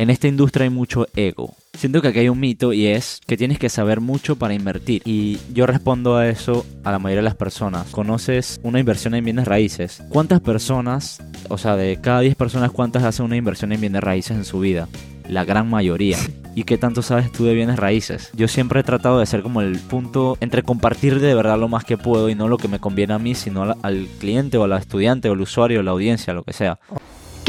En esta industria hay mucho ego. Siento que aquí hay un mito y es que tienes que saber mucho para invertir. Y yo respondo a eso a la mayoría de las personas. ¿Conoces una inversión en bienes raíces? ¿Cuántas personas, o sea, de cada 10 personas, cuántas hacen una inversión en bienes raíces en su vida? La gran mayoría. ¿Y qué tanto sabes tú de bienes raíces? Yo siempre he tratado de ser como el punto entre compartir de verdad lo más que puedo y no lo que me conviene a mí, sino al, al cliente o al estudiante o al usuario o la audiencia, lo que sea.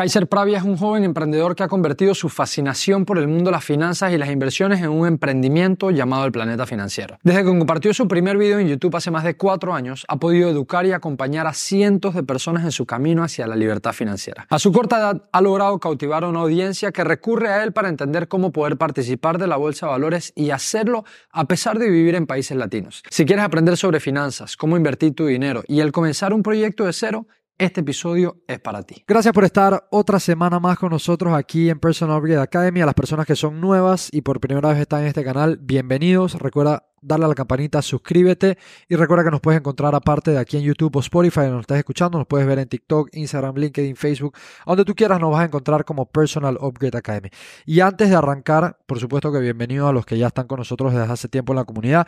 Kaiser Pravia es un joven emprendedor que ha convertido su fascinación por el mundo de las finanzas y las inversiones en un emprendimiento llamado el Planeta Financiero. Desde que compartió su primer video en YouTube hace más de cuatro años, ha podido educar y acompañar a cientos de personas en su camino hacia la libertad financiera. A su corta edad ha logrado cautivar a una audiencia que recurre a él para entender cómo poder participar de la bolsa de valores y hacerlo a pesar de vivir en países latinos. Si quieres aprender sobre finanzas, cómo invertir tu dinero y el comenzar un proyecto de cero, este episodio es para ti. Gracias por estar otra semana más con nosotros aquí en Personal Upgrade Academy. A las personas que son nuevas y por primera vez están en este canal, bienvenidos. Recuerda darle a la campanita, suscríbete y recuerda que nos puedes encontrar aparte de aquí en YouTube o Spotify, donde nos estás escuchando, nos puedes ver en TikTok, Instagram, LinkedIn, Facebook, donde tú quieras nos vas a encontrar como Personal Upgrade Academy. Y antes de arrancar, por supuesto que bienvenido a los que ya están con nosotros desde hace tiempo en la comunidad.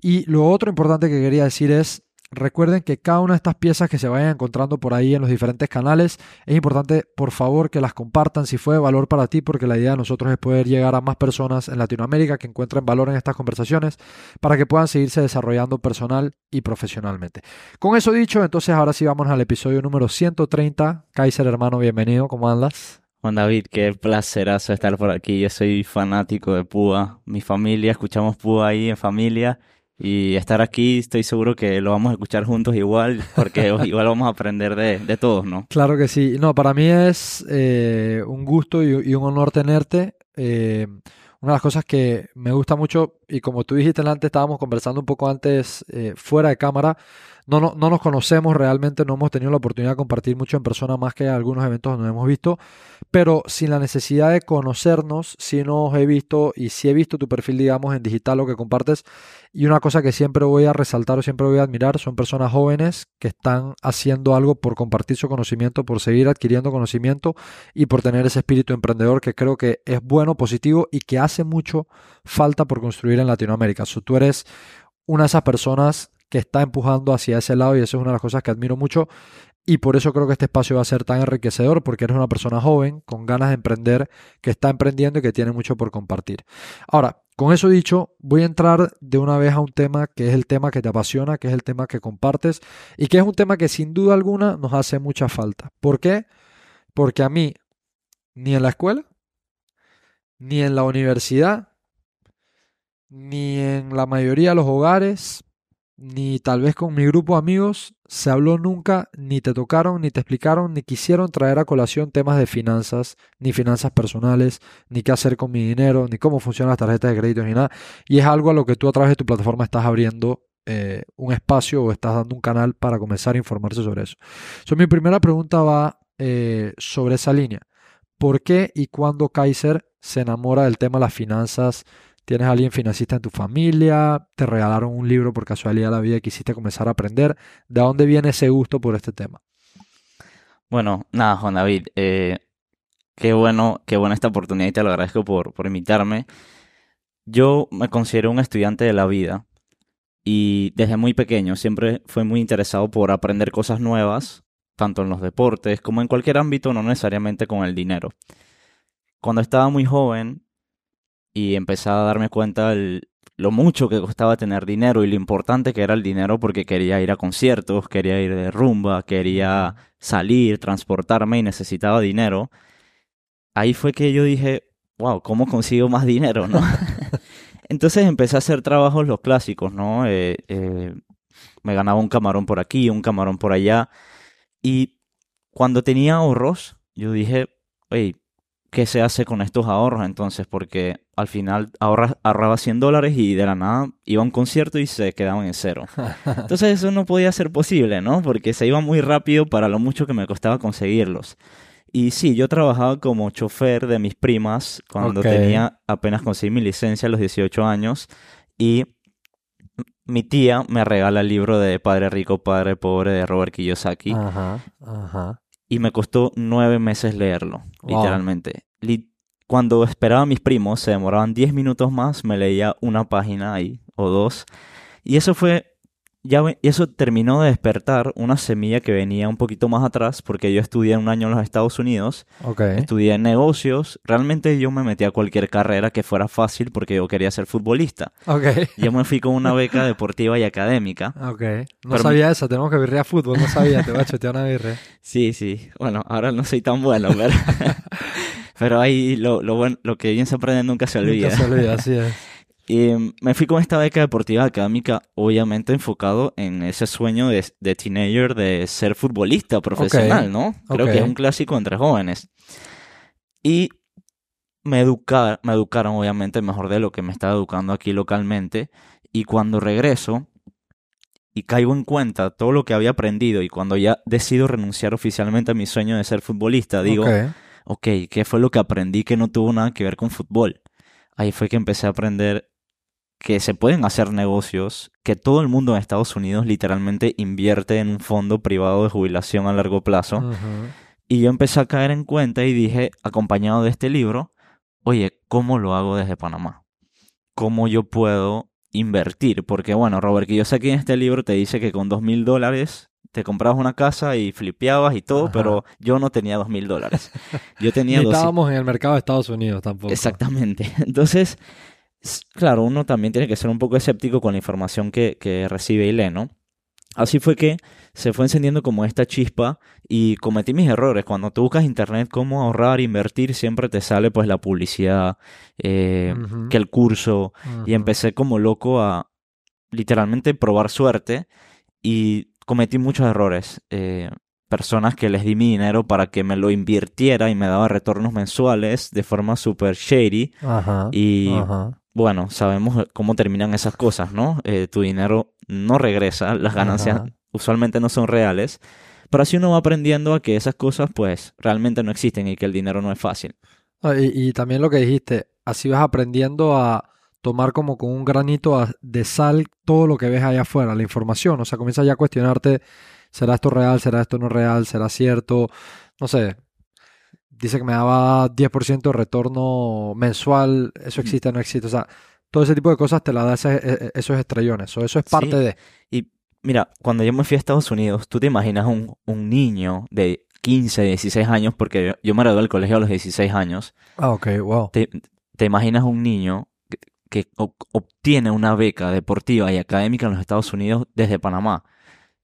Y lo otro importante que quería decir es Recuerden que cada una de estas piezas que se vayan encontrando por ahí en los diferentes canales, es importante por favor que las compartan si fue de valor para ti, porque la idea de nosotros es poder llegar a más personas en Latinoamérica que encuentren valor en estas conversaciones para que puedan seguirse desarrollando personal y profesionalmente. Con eso dicho, entonces ahora sí vamos al episodio número 130. Kaiser hermano, bienvenido, ¿cómo andas? Juan David, qué placerazo estar por aquí. Yo soy fanático de Púa. Mi familia, escuchamos Púa ahí en familia y estar aquí, estoy seguro que lo vamos a escuchar juntos igual, porque igual vamos a aprender de, de, todos, ¿no? Claro que sí. No, para mí es eh, un gusto y, y, un honor tenerte. Eh, una de las cosas que me gusta mucho, y como tú dijiste antes, estábamos conversando un poco antes eh, fuera de cámara, no, no, no, nos conocemos realmente, no hemos tenido la oportunidad de compartir mucho en persona más que algunos eventos donde hemos visto, pero sin la necesidad de conocernos, sí nos he visto y sí he visto tu perfil, digamos, en digital, lo que compartes. Y una cosa que siempre voy a resaltar o siempre voy a admirar son personas jóvenes que están haciendo algo por compartir su conocimiento, por seguir adquiriendo conocimiento y por tener ese espíritu emprendedor que creo que es bueno, positivo y que hace mucho falta por construir en Latinoamérica. So, tú eres una de esas personas que está empujando hacia ese lado y eso es una de las cosas que admiro mucho y por eso creo que este espacio va a ser tan enriquecedor porque eres una persona joven con ganas de emprender, que está emprendiendo y que tiene mucho por compartir. Ahora, con eso dicho, voy a entrar de una vez a un tema que es el tema que te apasiona, que es el tema que compartes y que es un tema que sin duda alguna nos hace mucha falta. ¿Por qué? Porque a mí, ni en la escuela, ni en la universidad, ni en la mayoría de los hogares, ni tal vez con mi grupo de amigos se habló nunca, ni te tocaron, ni te explicaron, ni quisieron traer a colación temas de finanzas, ni finanzas personales, ni qué hacer con mi dinero, ni cómo funcionan las tarjetas de crédito, ni nada. Y es algo a lo que tú a través de tu plataforma estás abriendo eh, un espacio o estás dando un canal para comenzar a informarse sobre eso. So, mi primera pregunta va eh, sobre esa línea. ¿Por qué y cuándo Kaiser se enamora del tema de las finanzas? Tienes a alguien financista en tu familia, te regalaron un libro por casualidad de la vida y quisiste comenzar a aprender. ¿De dónde viene ese gusto por este tema? Bueno, nada, Juan David, eh, qué bueno, qué buena esta oportunidad y te lo agradezco por, invitarme. Yo me considero un estudiante de la vida y desde muy pequeño siempre fui muy interesado por aprender cosas nuevas, tanto en los deportes como en cualquier ámbito, no necesariamente con el dinero. Cuando estaba muy joven, y empecé a darme cuenta de lo mucho que costaba tener dinero y lo importante que era el dinero porque quería ir a conciertos, quería ir de rumba, quería salir, transportarme y necesitaba dinero. Ahí fue que yo dije, wow, ¿cómo consigo más dinero? ¿no? Entonces empecé a hacer trabajos los clásicos, ¿no? Eh, eh, me ganaba un camarón por aquí, un camarón por allá. Y cuando tenía ahorros, yo dije, oye, qué se hace con estos ahorros entonces, porque al final ahorra, ahorraba 100 dólares y de la nada iba a un concierto y se quedaban en cero. Entonces eso no podía ser posible, ¿no? Porque se iba muy rápido para lo mucho que me costaba conseguirlos. Y sí, yo trabajaba como chofer de mis primas cuando tenía apenas conseguí mi licencia a los 18 años y mi tía me regala el libro de Padre Rico, Padre Pobre de Robert Kiyosaki Ajá, ajá. Y me costó nueve meses leerlo, Wow. literalmente. Li- Cuando esperaba a mis primos, se demoraban 10 minutos más, me leía una página ahí o dos. Y eso fue, ya eso terminó de despertar una semilla que venía un poquito más atrás, porque yo estudié un año en los Estados Unidos, Ok. estudié negocios, realmente yo me metí a cualquier carrera que fuera fácil porque yo quería ser futbolista. Ok. Yo me fui con una beca deportiva y académica. Ok. No Pero- sabía eso, tenemos que birrear fútbol, no sabía, te voy a chutear una birre. Sí, sí. Bueno, ahora no soy tan bueno, pero, pero ahí lo, lo, bueno, lo que bien se aprende nunca se olvida. Nunca se olvida, así es. Y mm, me fui con esta beca deportiva académica, obviamente enfocado en ese sueño de, de teenager de ser futbolista profesional, ¿no? Creo que es un clásico entre jóvenes. Y me, educa- me educaron, obviamente, mejor de lo que me estaba educando aquí localmente. Y cuando regreso y caigo en cuenta todo lo que había aprendido y cuando ya decido renunciar oficialmente a mi sueño de ser futbolista, digo, Ok. ok, ¿qué fue lo que aprendí que no tuvo nada que ver con fútbol? Ahí fue que empecé a aprender que se pueden hacer negocios, que todo el mundo en Estados Unidos literalmente invierte en un fondo privado de jubilación a largo plazo. Y yo empecé a caer en cuenta y dije, acompañado de este libro, oye, ¿cómo lo hago desde Panamá? ¿Cómo yo puedo invertir? Porque bueno, Robert, que yo sé que en este libro te dice que con dos mil dólares te comprabas una casa y flipeabas y todo, Ajá. pero yo no tenía dos mil dólares. Yo tenía Ni 200 estábamos en el mercado de Estados Unidos tampoco. Exactamente. Entonces, claro, uno también tiene que ser un poco escéptico con la información que, que recibe y lee, ¿no? Así fue que se fue encendiendo como esta chispa y cometí mis errores. Cuando tú buscas internet cómo ahorrar, invertir, siempre te sale pues la publicidad, eh, que el curso, y empecé como loco a literalmente probar suerte y cometí muchos errores. Eh, personas que les di mi dinero para que me lo invirtiera y me daba retornos mensuales de forma super shady. Ajá. Y Ajá. Bueno, sabemos cómo terminan esas cosas, ¿no? Eh, tu dinero no regresa, las ganancias Ajá. usualmente no son reales. Pero así uno va aprendiendo a que esas cosas pues realmente no existen y que el dinero no es fácil. Ah, Y, y también lo que dijiste, así vas aprendiendo a tomar como con un granito de sal todo lo que ves allá afuera, la información. O sea, comienzas ya a cuestionarte, ¿será esto real? ¿Será esto no real? ¿Será cierto? No sé. Dice que me daba 10% de retorno mensual. ¿Eso existe o no existe? O sea, todo ese tipo de cosas te la da ese- e- e- esos estrellones. O eso es parte Sí. de... Y mira, cuando yo me fui a Estados Unidos, tú te imaginas un, un niño de 15, 16 años, porque yo, yo me gradué del colegio a los 16 años, Ah, ok, wow. te, te imaginas un niño que, que ob- obtiene una beca deportiva y académica en los Estados Unidos desde Panamá.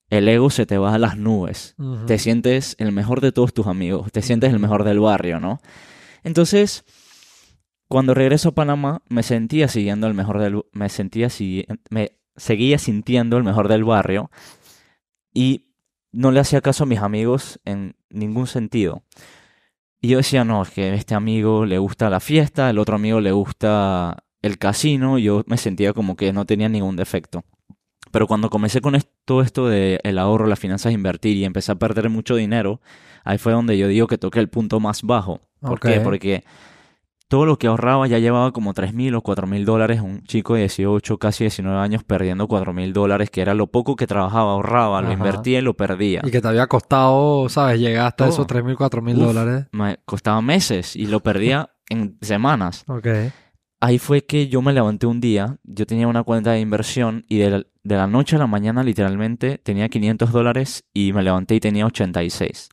El ego se te va a las nubes. Te sientes el mejor de todos tus amigos, te sientes el mejor del barrio, ¿no? Entonces, cuando regreso a Panamá, me sentía siguiendo el mejor del, me sentía me seguía sintiendo el mejor del barrio y no le hacía caso a mis amigos en ningún sentido. Y yo decía, no, es que a este amigo le gusta la fiesta, el otro amigo le gusta el casino, yo me sentía como que no tenía ningún defecto. Pero cuando comencé con es- todo esto de el ahorro, las finanzas, invertir y empecé a perder mucho dinero, ahí fue donde yo digo que toqué el punto más bajo. ¿Por qué? Porque todo lo que ahorraba ya llevaba como 3 mil o 4 mil dólares. Un chico de 18, casi 19 años perdiendo 4 mil dólares, que era lo poco que trabajaba, ahorraba, lo invertía y lo perdía. Y que te había costado, ¿sabes? Llegar hasta Todo. esos 3 mil, 4 mil dólares. Me costaba meses y lo perdía en semanas. Ok. Ahí fue que yo me levanté un día, yo tenía una cuenta de inversión y de la, de la noche a la mañana literalmente tenía 500 dólares y me levanté y tenía 86.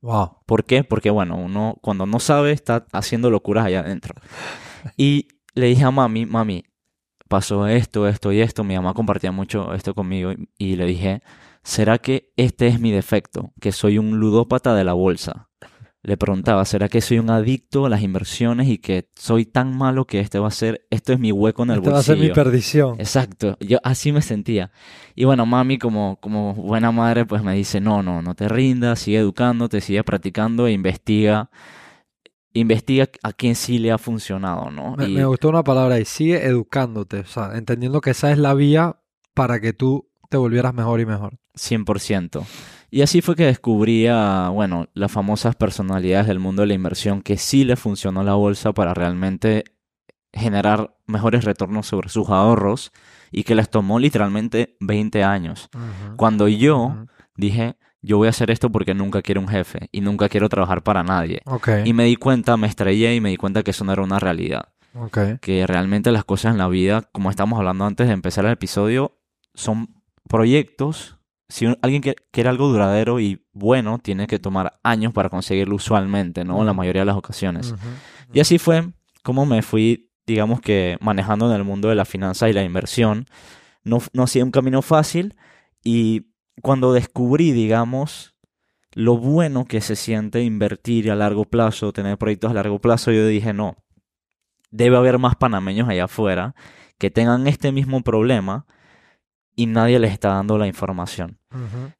Wow. ¿Por qué? Porque bueno, uno cuando no sabe está haciendo locuras allá adentro. Y le dije a mami, mami, pasó esto, esto y esto, mi mamá compartía mucho esto conmigo y, y le dije, ¿será que este es mi defecto? Que soy un ludópata de la bolsa. Le preguntaba, ¿será que soy un adicto a las inversiones y que soy tan malo que este va a ser, esto es mi hueco en el Esta va a ser mi bolsillo? perdición. Exacto, yo así me sentía. Y bueno, mami como, como buena madre pues me dice, no, no, no te rindas, sigue educándote, sigue practicando e investiga. investiga a quién sí le ha funcionado, ¿no? Me, Y me gustó una palabra ahí, sigue educándote, o sea, entendiendo que esa es la vía para que tú te volvieras mejor y mejor. 100%. Y así fue que descubrí a, bueno, las famosas personalidades del mundo de la inversión que sí le funcionó la bolsa para realmente generar mejores retornos sobre sus ahorros y que les tomó literalmente 20 años. Cuando yo dije, yo voy a hacer esto porque nunca quiero un jefe y nunca quiero trabajar para nadie. Y me di cuenta, me estrellé y me di cuenta que eso no era una realidad. ok. Que realmente las cosas en la vida, como estamos hablando antes de empezar el episodio, son proyectos. Si un- alguien que- quiere algo duradero y bueno, tiene que tomar años para conseguirlo usualmente, ¿no? En la mayoría de las ocasiones. Y así fue como me fui, digamos que manejando en el mundo de la finanza y la inversión. No, no ha sido un camino fácil y cuando descubrí, digamos, lo bueno que se siente invertir a largo plazo, tener proyectos a largo plazo, yo dije, no, debe haber más panameños allá afuera que tengan este mismo problema y nadie les está dando la información.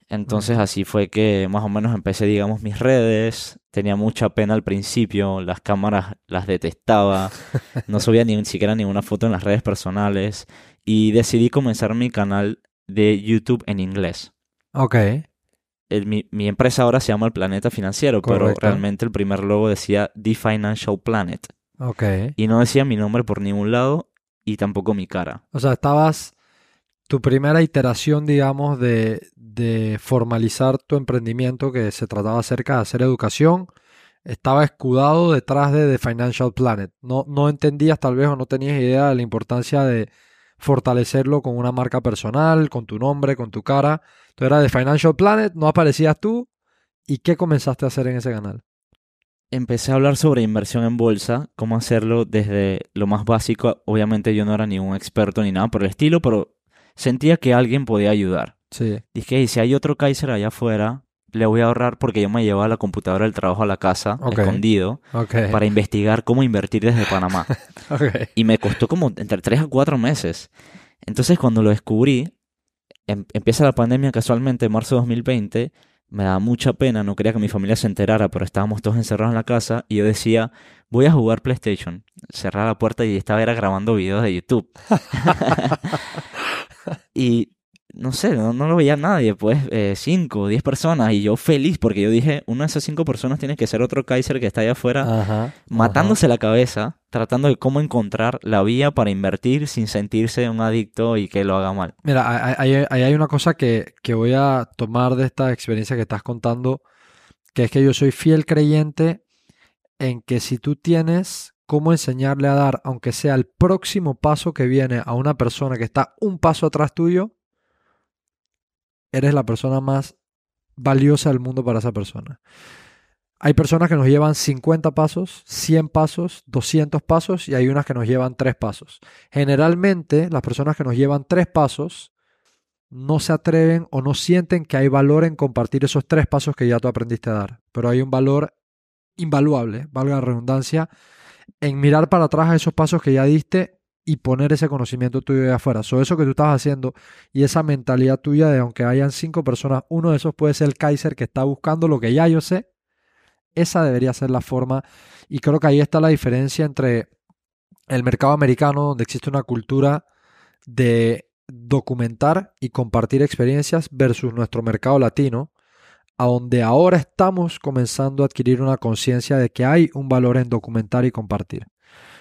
Entonces así fue que más o menos empecé, digamos, mis redes. Tenía mucha pena al principio, las cámaras las detestaba, no subía ni siquiera ninguna foto en las redes personales y decidí comenzar mi canal de YouTube en inglés. Ok, El- mi, mi empresa ahora se llama El Planeta Financiero, pero realmente el primer logo decía The Financial Planet ok. y no decía mi nombre por ningún lado y tampoco mi cara. O sea, estabas, tu primera iteración, digamos, de, de formalizar tu emprendimiento que se trataba acerca de hacer educación, estaba escudado detrás de The Financial Planet. No, no entendías tal vez o no tenías idea de la importancia de fortalecerlo con una marca personal, con tu nombre, con tu cara. Entonces era The Financial Planet, no aparecías tú. ¿Y qué comenzaste a hacer en ese canal? Empecé a hablar sobre inversión en bolsa, cómo hacerlo desde lo más básico. Obviamente yo no era ningún experto ni nada por el estilo, pero sentía que alguien podía ayudar. Sí, Dije, "Hey, si hay otro Kaiser allá afuera, le voy a ahorrar porque yo me llevaba la computadora del trabajo a la casa, escondido, para investigar cómo invertir desde Panamá. Y me costó como entre 3 a 4 meses. Entonces cuando lo descubrí, em- empieza la pandemia casualmente en marzo de 2020, me daba mucha pena, no quería que mi familia se enterara, pero estábamos todos encerrados en la casa y yo decía, voy a jugar PlayStation. Cerraba la puerta y estaba era grabando videos de YouTube. y no sé, no, no lo veía nadie, pues 5 o 10 personas y yo feliz porque yo dije, una de esas 5 personas tiene que ser otro Kaiser que está allá afuera Ajá. matándose la cabeza, tratando de cómo encontrar la vía para invertir sin sentirse un adicto y que lo haga mal. Mira, ahí hay, ahí hay una cosa que, que voy a tomar de esta experiencia que estás contando, que es que yo soy fiel creyente en que si tú tienes cómo enseñarle a dar, aunque sea el próximo paso que viene a una persona que está un paso atrás tuyo, eres la persona más valiosa del mundo para esa persona. Hay personas que nos llevan 50 pasos, 100 pasos, 200 pasos y hay unas que nos llevan 3 pasos. Generalmente las personas que nos llevan 3 pasos no se atreven o no sienten que hay valor en compartir esos 3 pasos que ya tú aprendiste a dar. Pero hay un valor invaluable, valga la redundancia, en mirar para atrás a esos pasos que ya diste y poner ese conocimiento tuyo de afuera. So, eso que tú estás haciendo y esa mentalidad tuya de aunque hayan cinco personas, uno de esos puede ser el Kaiser que está buscando lo que ya yo sé. Esa debería ser la forma. Y creo que ahí está la diferencia entre el mercado americano, donde existe una cultura de documentar y compartir experiencias, versus nuestro mercado latino, a donde ahora estamos comenzando a adquirir una conciencia de que hay un valor en documentar y compartir.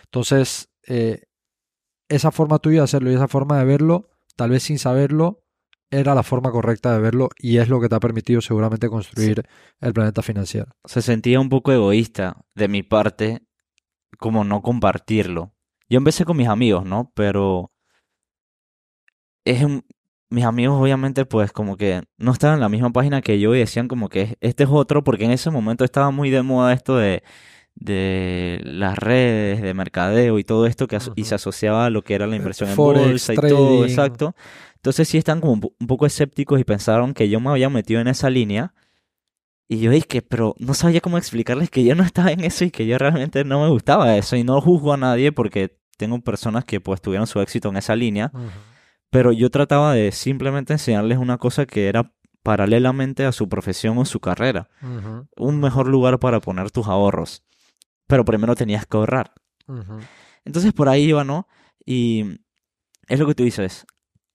Entonces, eh, esa forma tuya de hacerlo y esa forma de verlo, tal vez sin saberlo, era la forma correcta de verlo y es lo que te ha permitido seguramente construir el planeta financiero. Se sentía un poco egoísta de mi parte como no compartirlo. Yo empecé con mis amigos, ¿no? Pero es un- mis amigos obviamente pues como que no estaban en la misma página que yo y decían como que este es otro porque en ese momento estaba muy de moda esto de de las redes, de mercadeo y todo esto que y se asociaba a lo que era la inversión en bolsa y todo, exacto. Entonces sí están como un poco escépticos y pensaron que yo me había metido en esa línea. Y yo dije, pero no sabía cómo explicarles que yo no estaba en eso y que yo realmente no me gustaba eso. Y no juzgo a nadie porque tengo personas que pues tuvieron su éxito en esa línea. Pero yo trataba de simplemente enseñarles una cosa que era paralelamente a su profesión o su carrera. Un mejor lugar para poner tus ahorros. pero primero tenías que ahorrar. Entonces por ahí iba, ¿no? Y es lo que tú dices.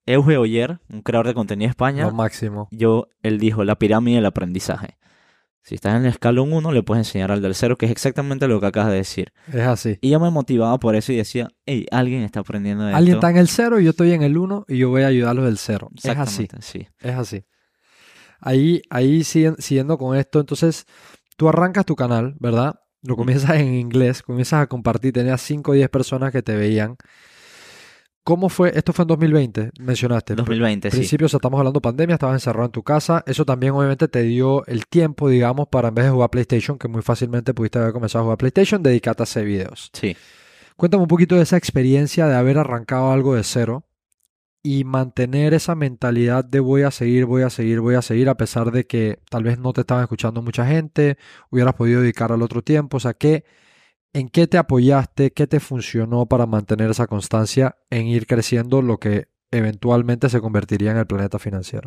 Euge Oyer, un creador de contenido de España, Lo máximo. yo, él dijo la pirámide del aprendizaje. Si estás en el escalón 1, le puedes enseñar al del 0, que es exactamente lo que acabas de decir. Es así. Y yo me motivaba por eso y decía, hey, alguien está aprendiendo de Alguien esto. está en el cero y yo estoy en el uno y yo voy a ayudarlos del cero. Es así. Sí. Es así. Ahí, ahí siguiendo con esto, entonces tú arrancas tu canal, ¿verdad? Lo comienzas en inglés, comienzas a compartir, tenías 5 o 10 personas que te veían. ¿Cómo fue? Esto fue en 2020, mencionaste. 2020, sí. principio, o sea, estamos hablando pandemia, estabas encerrado en tu casa. Eso también obviamente te dio el tiempo, digamos, para en vez de jugar PlayStation, que muy fácilmente pudiste haber comenzado a jugar PlayStation, dedicarte a hacer videos. Sí. Cuéntame un poquito de esa experiencia de haber arrancado algo de cero y mantener esa mentalidad de voy a seguir, voy a seguir, voy a seguir, a pesar de que tal vez no te estaban escuchando mucha gente, hubieras podido dedicar al otro tiempo. O sea, ¿qué, ¿en qué te apoyaste? ¿Qué te funcionó para mantener esa constancia en ir creciendo lo que eventualmente se convertiría en el planeta financiero?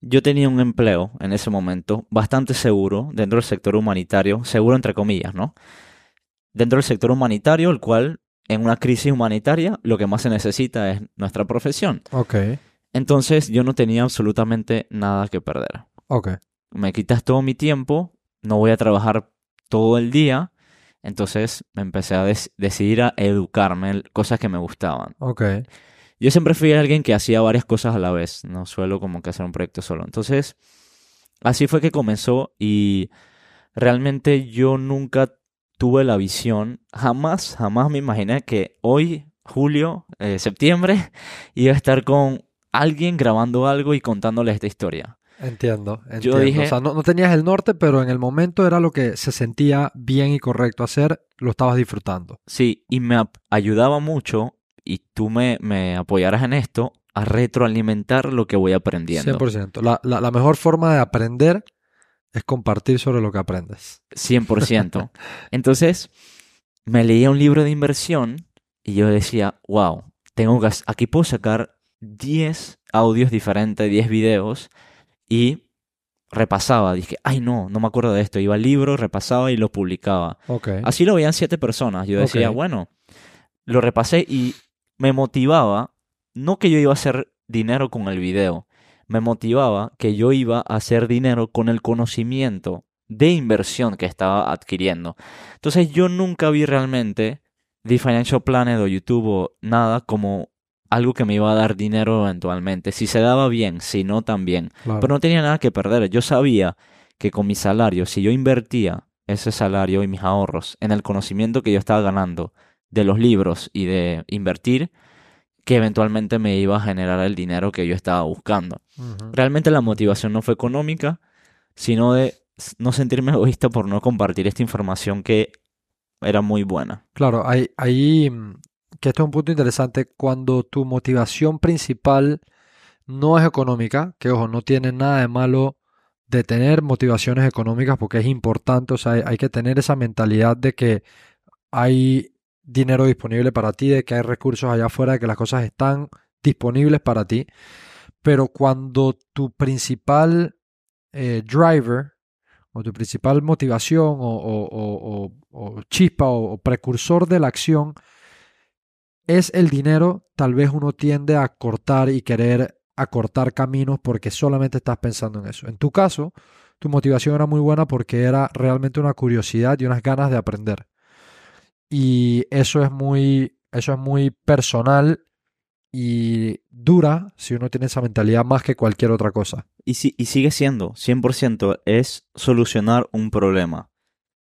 Yo tenía un empleo en ese momento bastante seguro dentro del sector humanitario, seguro entre comillas, ¿no? Dentro del sector humanitario, el cual en una crisis humanitaria lo que más se necesita es nuestra profesión. Ok, Entonces yo no tenía absolutamente nada que perder. ok, Me quitas todo mi tiempo, no voy a trabajar todo el día, entonces me empecé a decidir a educarme en cosas que me gustaban. ok. Yo siempre fui alguien que hacía varias cosas a la vez, no suelo como que hacer un proyecto solo. Entonces, así fue que comenzó y realmente yo nunca tuve la visión, jamás, jamás me imaginé que hoy, julio, eh, septiembre, iba a estar con alguien grabando algo y contándole esta historia. Entiendo, Yo entiendo. dije- O sea, no, no tenías el norte, pero en el momento era lo que se sentía bien y correcto hacer, lo estabas disfrutando. Sí, y me ayudaba mucho, y tú me, me apoyarás en esto, a retroalimentar lo que voy aprendiendo. 100%. La, la, la mejor forma de aprender es compartir sobre lo que aprendes. 100%. Entonces, me leía un libro de inversión y yo decía, wow, tengo que, aquí puedo sacar 10 audios diferentes, 10 videos y repasaba. Dije, ay no, no me acuerdo de esto. Iba al libro, repasaba y lo publicaba. Así lo veían siete personas. Yo decía, bueno, lo repasé y me motivaba, no que yo iba a hacer dinero con el video, me motivaba que yo iba a hacer dinero con el conocimiento de inversión que estaba adquiriendo. Entonces yo nunca vi realmente The Financial Planet o YouTube o nada como algo que me iba a dar dinero eventualmente. Si se daba bien, si no también. Claro. Pero no tenía nada que perder. Yo sabía que con mi salario, si yo invertía ese salario y mis ahorros en el conocimiento que yo estaba ganando de los libros y de invertir, que eventualmente me iba a generar el dinero que yo estaba buscando. Realmente la motivación no fue económica, sino de no sentirme egoísta por no compartir esta información que era muy buena. Claro, ahí, ahí, mm, que esto es un punto interesante, cuando tu motivación principal no es económica, que ojo, no tiene nada de malo de tener motivaciones económicas porque es importante, o sea, hay, que tener esa mentalidad de que hay dinero disponible para ti, de que hay recursos allá afuera, de que las cosas están disponibles para ti, pero cuando tu principal eh, driver o tu principal motivación o, chispa o precursor de la acción es el dinero, tal vez uno tiende a cortar y querer acortar caminos porque solamente estás pensando en eso. En tu caso, tu motivación era muy buena porque era realmente una curiosidad y unas ganas de aprender. Y eso es muy, eso es muy personal y dura si uno tiene esa mentalidad más que cualquier otra cosa. Y, y sigue siendo, 100%, es solucionar un problema.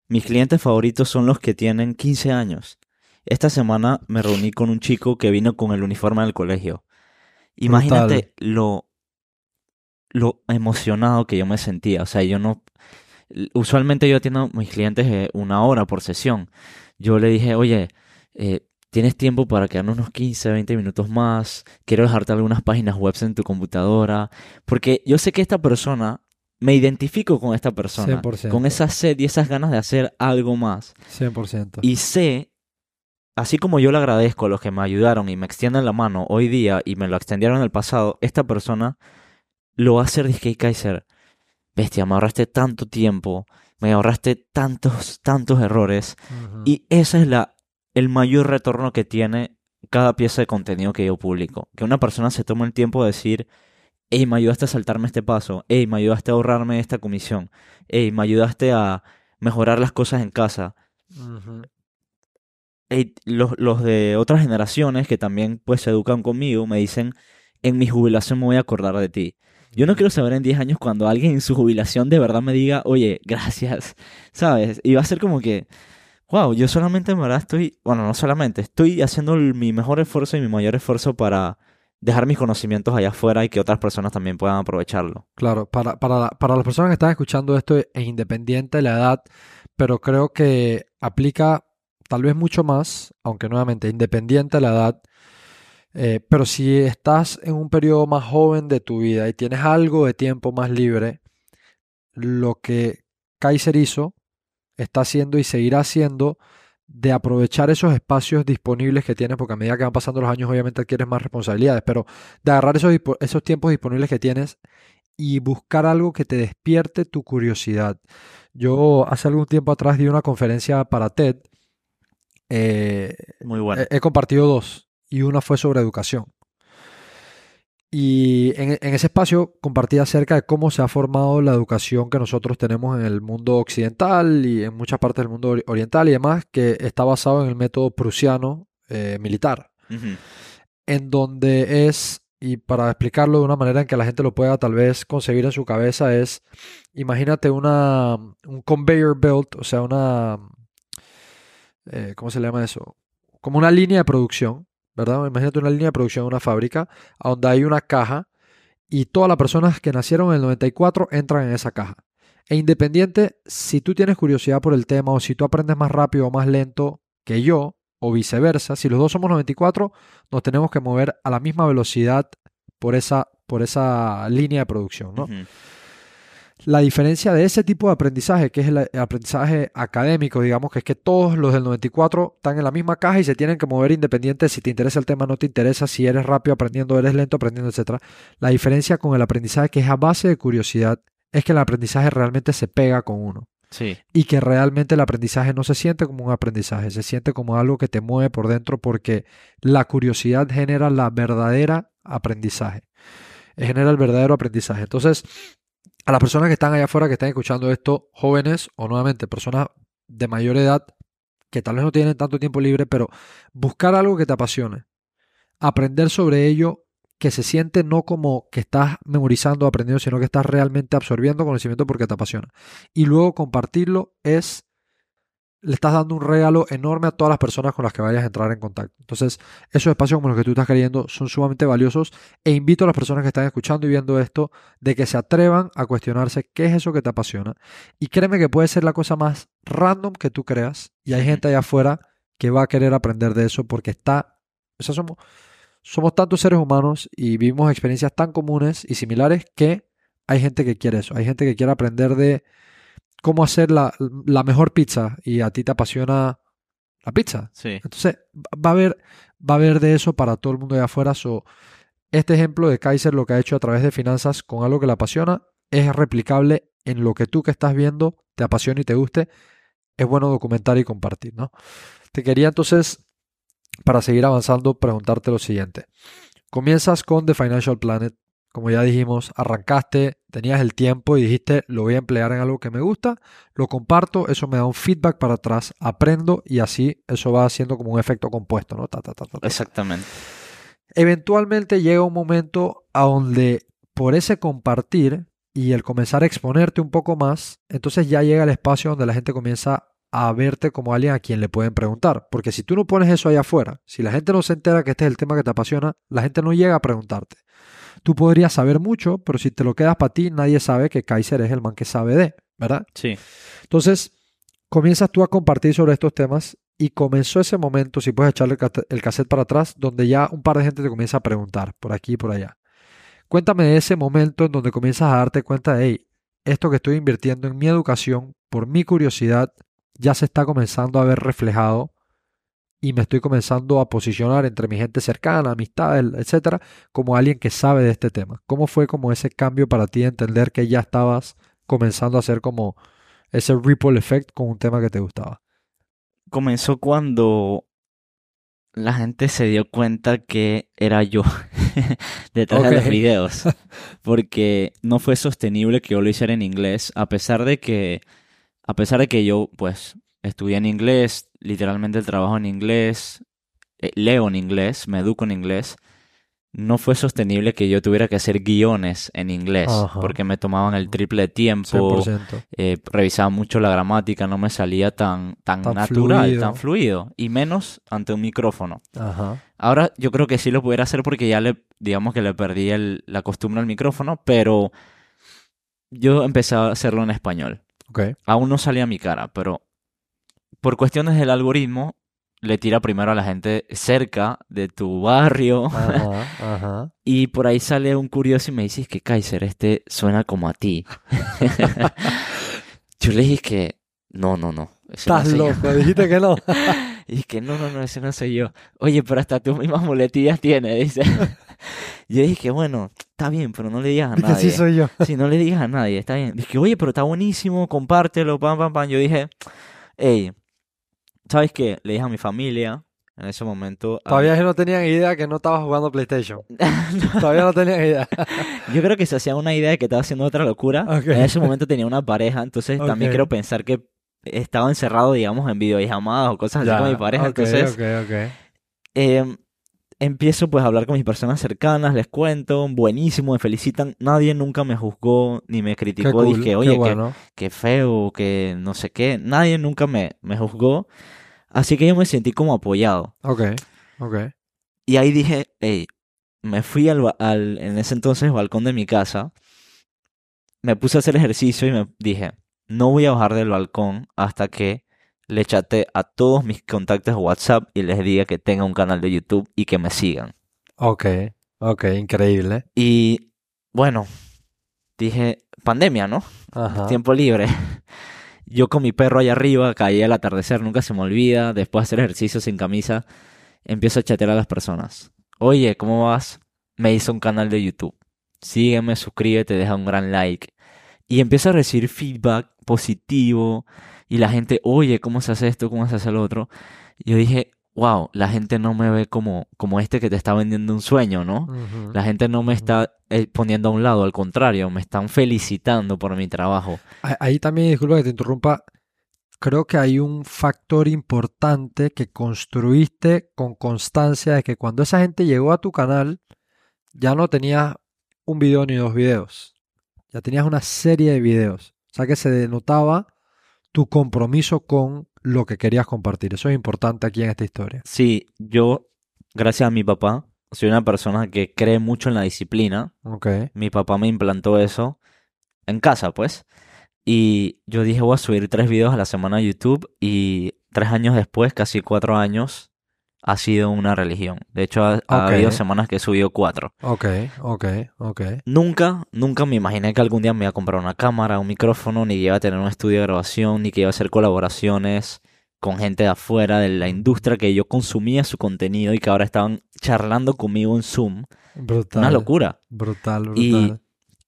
Mis clientes favoritos son los que tienen 15 años. Esta semana me reuní con un chico que vino con el uniforme del colegio. Imagínate lo, lo emocionado que yo me sentía. O sea, yo no... Usualmente yo atiendo a mis clientes eh, una hora por sesión. Yo le dije, oye, eh, ¿tienes tiempo para quedarnos unos 15, 20 minutos más? Quiero dejarte algunas páginas web en tu computadora. Porque yo sé que esta persona, me identifico con esta persona. 100%. Con esa sed y esas ganas de hacer algo más. 100%. Y sé, así como yo le agradezco a los que me ayudaron y me extienden la mano hoy día y me lo extendieron en el pasado, esta persona lo va a hacer Disque Kaiser. Bestia, me ahorraste tanto tiempo, me ahorraste tantos, tantos errores. Y ese es la, el mayor retorno que tiene cada pieza de contenido que yo publico. Que una persona se tome el tiempo de decir, hey, me ayudaste a saltarme este paso, hey, me ayudaste a ahorrarme esta comisión, hey, me ayudaste a mejorar las cosas en casa. Hey, los, los de otras generaciones que también pues se educan conmigo me dicen, en mi jubilación me voy a acordar de ti. Yo no quiero saber en 10 años cuando alguien en su jubilación de verdad me diga, oye, gracias, ¿sabes? Y va a ser como que, wow, yo solamente en verdad estoy, bueno, no solamente, estoy haciendo el- mi mejor esfuerzo y mi mayor esfuerzo para dejar mis conocimientos allá afuera y que otras personas también puedan aprovecharlo. Claro, para, para, para las personas que están escuchando esto es independiente de la edad, pero creo que aplica tal vez mucho más, aunque nuevamente independiente de la edad. eh, pero si estás en un periodo más joven de tu vida y tienes algo de tiempo más libre, lo que Kaiser hizo, está haciendo y seguirá haciendo de aprovechar esos espacios disponibles que tienes, porque a medida que van pasando los años obviamente adquieres más responsabilidades, pero de agarrar esos, esos tiempos disponibles que tienes y buscar algo que te despierte tu curiosidad. Yo hace algún tiempo atrás di una conferencia para TED. Eh, Muy bueno. he, he compartido dos y una fue sobre educación. Y en, en ese espacio compartí acerca de cómo se ha formado la educación que nosotros tenemos en el mundo occidental y en muchas partes del mundo ori- oriental y demás, que está basado en el método prusiano eh, militar en donde es, y para explicarlo de una manera en que la gente lo pueda tal vez concebir en su cabeza, es, imagínate una, un conveyor belt, o sea, una, eh, ¿cómo se le llama eso? Como una línea de producción, ¿verdad? Imagínate una línea de producción de una fábrica, donde hay una caja y todas las personas que nacieron en el 94 entran en esa caja. E independiente si tú tienes curiosidad por el tema o si tú aprendes más rápido o más lento que yo, o viceversa, si los dos somos 94, nos tenemos que mover a la misma velocidad por esa, por esa línea de producción, ¿no? La diferencia de ese tipo de aprendizaje, que es el aprendizaje académico, digamos, que es que todos los del 94 están en la misma caja y se tienen que mover independientes si te interesa el tema, no te interesa, si eres rápido aprendiendo, eres lento aprendiendo, etc. La diferencia con el aprendizaje que es a base de curiosidad es que el aprendizaje realmente se pega con uno Sí. y que realmente el aprendizaje no se siente como un aprendizaje, se siente como algo que te mueve por dentro porque la curiosidad genera la verdadera aprendizaje, genera el verdadero aprendizaje. Entonces, a las personas que están allá afuera, que están escuchando esto, jóvenes o nuevamente personas de mayor edad, que tal vez no tienen tanto tiempo libre, pero buscar algo que te apasione, aprender sobre ello que se siente no como que estás memorizando aprendiendo, sino que estás realmente absorbiendo conocimiento porque te apasiona. Y luego compartirlo es, le estás dando un regalo enorme a todas las personas con las que vayas a entrar en contacto. Entonces, esos espacios como los que tú estás queriendo son sumamente valiosos e invito a las personas que están escuchando y viendo esto de que se atrevan a cuestionarse qué es eso que te apasiona. Y créeme que puede ser la cosa más random que tú creas y hay gente allá afuera que va a querer aprender de eso porque está, o sea, somos, somos tantos seres humanos y vivimos experiencias tan comunes y similares que hay gente que quiere eso. Hay gente que quiere aprender de cómo hacer la, la mejor pizza y a ti te apasiona la pizza. Sí. Entonces, va a haber, va a haber de eso para todo el mundo allá afuera. So, este ejemplo de Kaiser, lo que ha hecho a través de finanzas con algo que le apasiona, es replicable en lo que tú que estás viendo te apasiona y te guste. Es bueno documentar y compartir, ¿no? Te quería entonces, para seguir avanzando, preguntarte lo siguiente. Comienzas con The Financial Planet. Como ya dijimos, arrancaste, tenías el tiempo y dijiste, lo voy a emplear en algo que me gusta, lo comparto, eso me da un feedback para atrás, aprendo y así eso va haciendo como un efecto compuesto, ¿no? Ta, ta, ta, ta, ta, ta. Exactamente. Eventualmente llega un momento a donde por ese compartir y el comenzar a exponerte un poco más, entonces ya llega el espacio donde la gente comienza a verte como alguien a quien le pueden preguntar. Porque si tú no pones eso allá afuera, si la gente no se entera que este es el tema que te apasiona, la gente no llega a preguntarte. Tú podrías saber mucho, pero si te lo quedas para ti, nadie sabe que Kaiser es el man que sabe de, ¿verdad? Sí. Entonces, comienzas tú a compartir sobre estos temas y comenzó ese momento, si puedes echarle el cassette para atrás, donde ya un par de gente te comienza a preguntar por aquí y por allá. Cuéntame de ese momento en donde comienzas a darte cuenta de, hey, esto que estoy invirtiendo en mi educación, por mi curiosidad, ya se está comenzando a ver reflejado y me estoy comenzando a posicionar entre mi gente cercana, amistades, etcétera, como alguien que sabe de este tema. ¿Cómo fue como ese cambio para ti de entender que ya estabas comenzando a ser como ese ripple effect con un tema que te gustaba? Comenzó cuando la gente se dio cuenta que era yo detrás de los videos. Porque no fue sostenible que yo lo hiciera en inglés, a pesar de que, a pesar de que yo, pues, estudié en inglés, literalmente trabajo en inglés, eh, leo en inglés, me educo en inglés. No fue sostenible que yo tuviera que hacer guiones en inglés, Ajá. porque me tomaban el triple de tiempo, 100%. eh, revisaba mucho la gramática, no me salía tan, tan, Tan natural, fluido. tan fluido, y menos ante un micrófono. Ajá. Ahora yo creo que sí lo pudiera hacer porque ya le, digamos que le perdí el- la costumbre al micrófono, pero yo empecé a hacerlo en español. Ok. Aún no salía mi cara, pero por cuestiones del algoritmo le tira primero a la gente cerca de tu barrio Ajá, ajá. y por ahí sale un curioso y me dice que Kaiser, este suena como a ti. yo le dije que no, no, no. Estás soy yo". loco, dijiste que no. Y es que no, no, no, ese no soy yo. Oye, pero hasta tus mismas muletillas tienes, dice. Yo dije, bueno, está bien, pero no le digas a nadie. sí soy yo. Sí, no le digas a nadie, está bien. Dije, oye, pero está buenísimo, compártelo, pam, pam, pam. Yo dije, hey, ¿sabes qué? Le dije a mi familia en ese momento. Todavía no tenían idea que no estabas jugando PlayStation. Todavía no tenían idea. Yo creo que se hacía una idea de que estaba haciendo otra locura. Ok. En ese momento tenía una pareja, entonces también Ok. quiero pensar que estaba encerrado, digamos, en videollamadas o cosas así con mi pareja. ok, entonces, eh, empiezo pues a hablar con mis personas cercanas, les cuento, buenísimo, me felicitan. Nadie nunca me juzgó ni me Qué criticó. cool, Dije, qué oye, qué, bueno. qué feo, que no sé qué. Nadie nunca me, me juzgó. Así que yo me sentí como apoyado. Ok, ok. Y ahí dije, hey, me fui al, al, en ese entonces, balcón de mi casa. Me puse a hacer ejercicio y me dije, no voy a bajar del balcón hasta que le chate a todos mis contactos de WhatsApp y les diga que tenga un canal de YouTube y que me sigan. Ok, ok, increíble. Y bueno, dije, pandemia, ¿no? Ajá. Tiempo libre. Yo con mi perro allá arriba, caí al atardecer, nunca se me olvida. Después de hacer ejercicio sin camisa, empiezo a chatear a las personas. Oye, ¿cómo vas? Me hizo un canal de YouTube. Sígueme, suscríbete, deja un gran like. Y empiezo a recibir feedback positivo. Y la gente, oye, ¿cómo se hace esto? ¿Cómo se hace lo otro? Yo dije, wow, la gente no me ve como, como este que te está vendiendo un sueño, ¿no? La gente no me está eh, poniendo a un lado, al contrario, me están felicitando por mi trabajo. Ah- Ahí también, disculpa que te interrumpa, creo que hay un factor importante que construiste con constancia de que cuando esa gente llegó a tu canal, ya no tenías un video ni dos videos, ya tenías una serie de videos. O sea que se denotaba tu compromiso con lo que querías compartir. Eso es importante aquí en esta historia. Sí, yo, gracias a mi papá, soy una persona que cree mucho en la disciplina. Ok, Mi papá me implantó eso en casa, pues. Y yo dije, voy a subir tres videos a la semana a YouTube y tres años después, casi cuatro años, ha sido una religión. De hecho, ha, habido semanas que he subido cuatro. ok, ok, ok. Nunca, nunca me imaginé que algún día me iba a comprar una cámara, un micrófono, ni que iba a tener un estudio de grabación, ni que iba a hacer colaboraciones con gente de afuera de la industria que yo consumía su contenido y que ahora estaban charlando conmigo en Zoom. Brutal. Una locura. Brutal, brutal. Y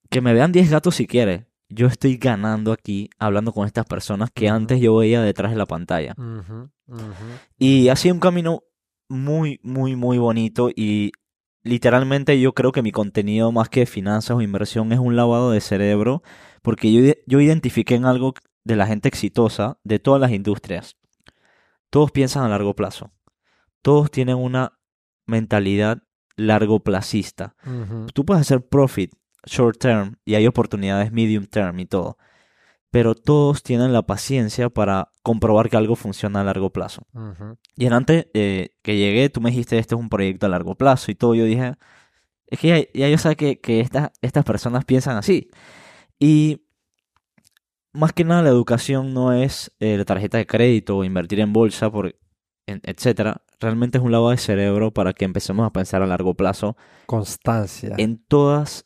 que me vean 10 gatos si quiere. Yo estoy ganando aquí hablando con estas personas que antes yo veía detrás de la pantalla. Y ha sido un camino muy, muy, muy bonito y literalmente yo creo que mi contenido más que finanzas o inversión es un lavado de cerebro porque yo, yo identifiqué en algo de la gente exitosa de todas las industrias. Todos piensan a largo plazo. Todos tienen una mentalidad largo plazista. Tú puedes hacer profit short term y hay oportunidades medium term y todo. Pero todos tienen la paciencia para comprobar que algo funciona a largo plazo. Ujú. Y en antes eh, que llegué, tú me dijiste, este es un proyecto a largo plazo y todo. Yo dije, es que ya, ya yo sé que, que estas, estas personas piensan así. Y más que nada la educación no es eh, la tarjeta de crédito o invertir en bolsa, por, en- etcétera. Realmente es un lavado de cerebro para que empecemos a pensar a largo plazo Constancia. en todas,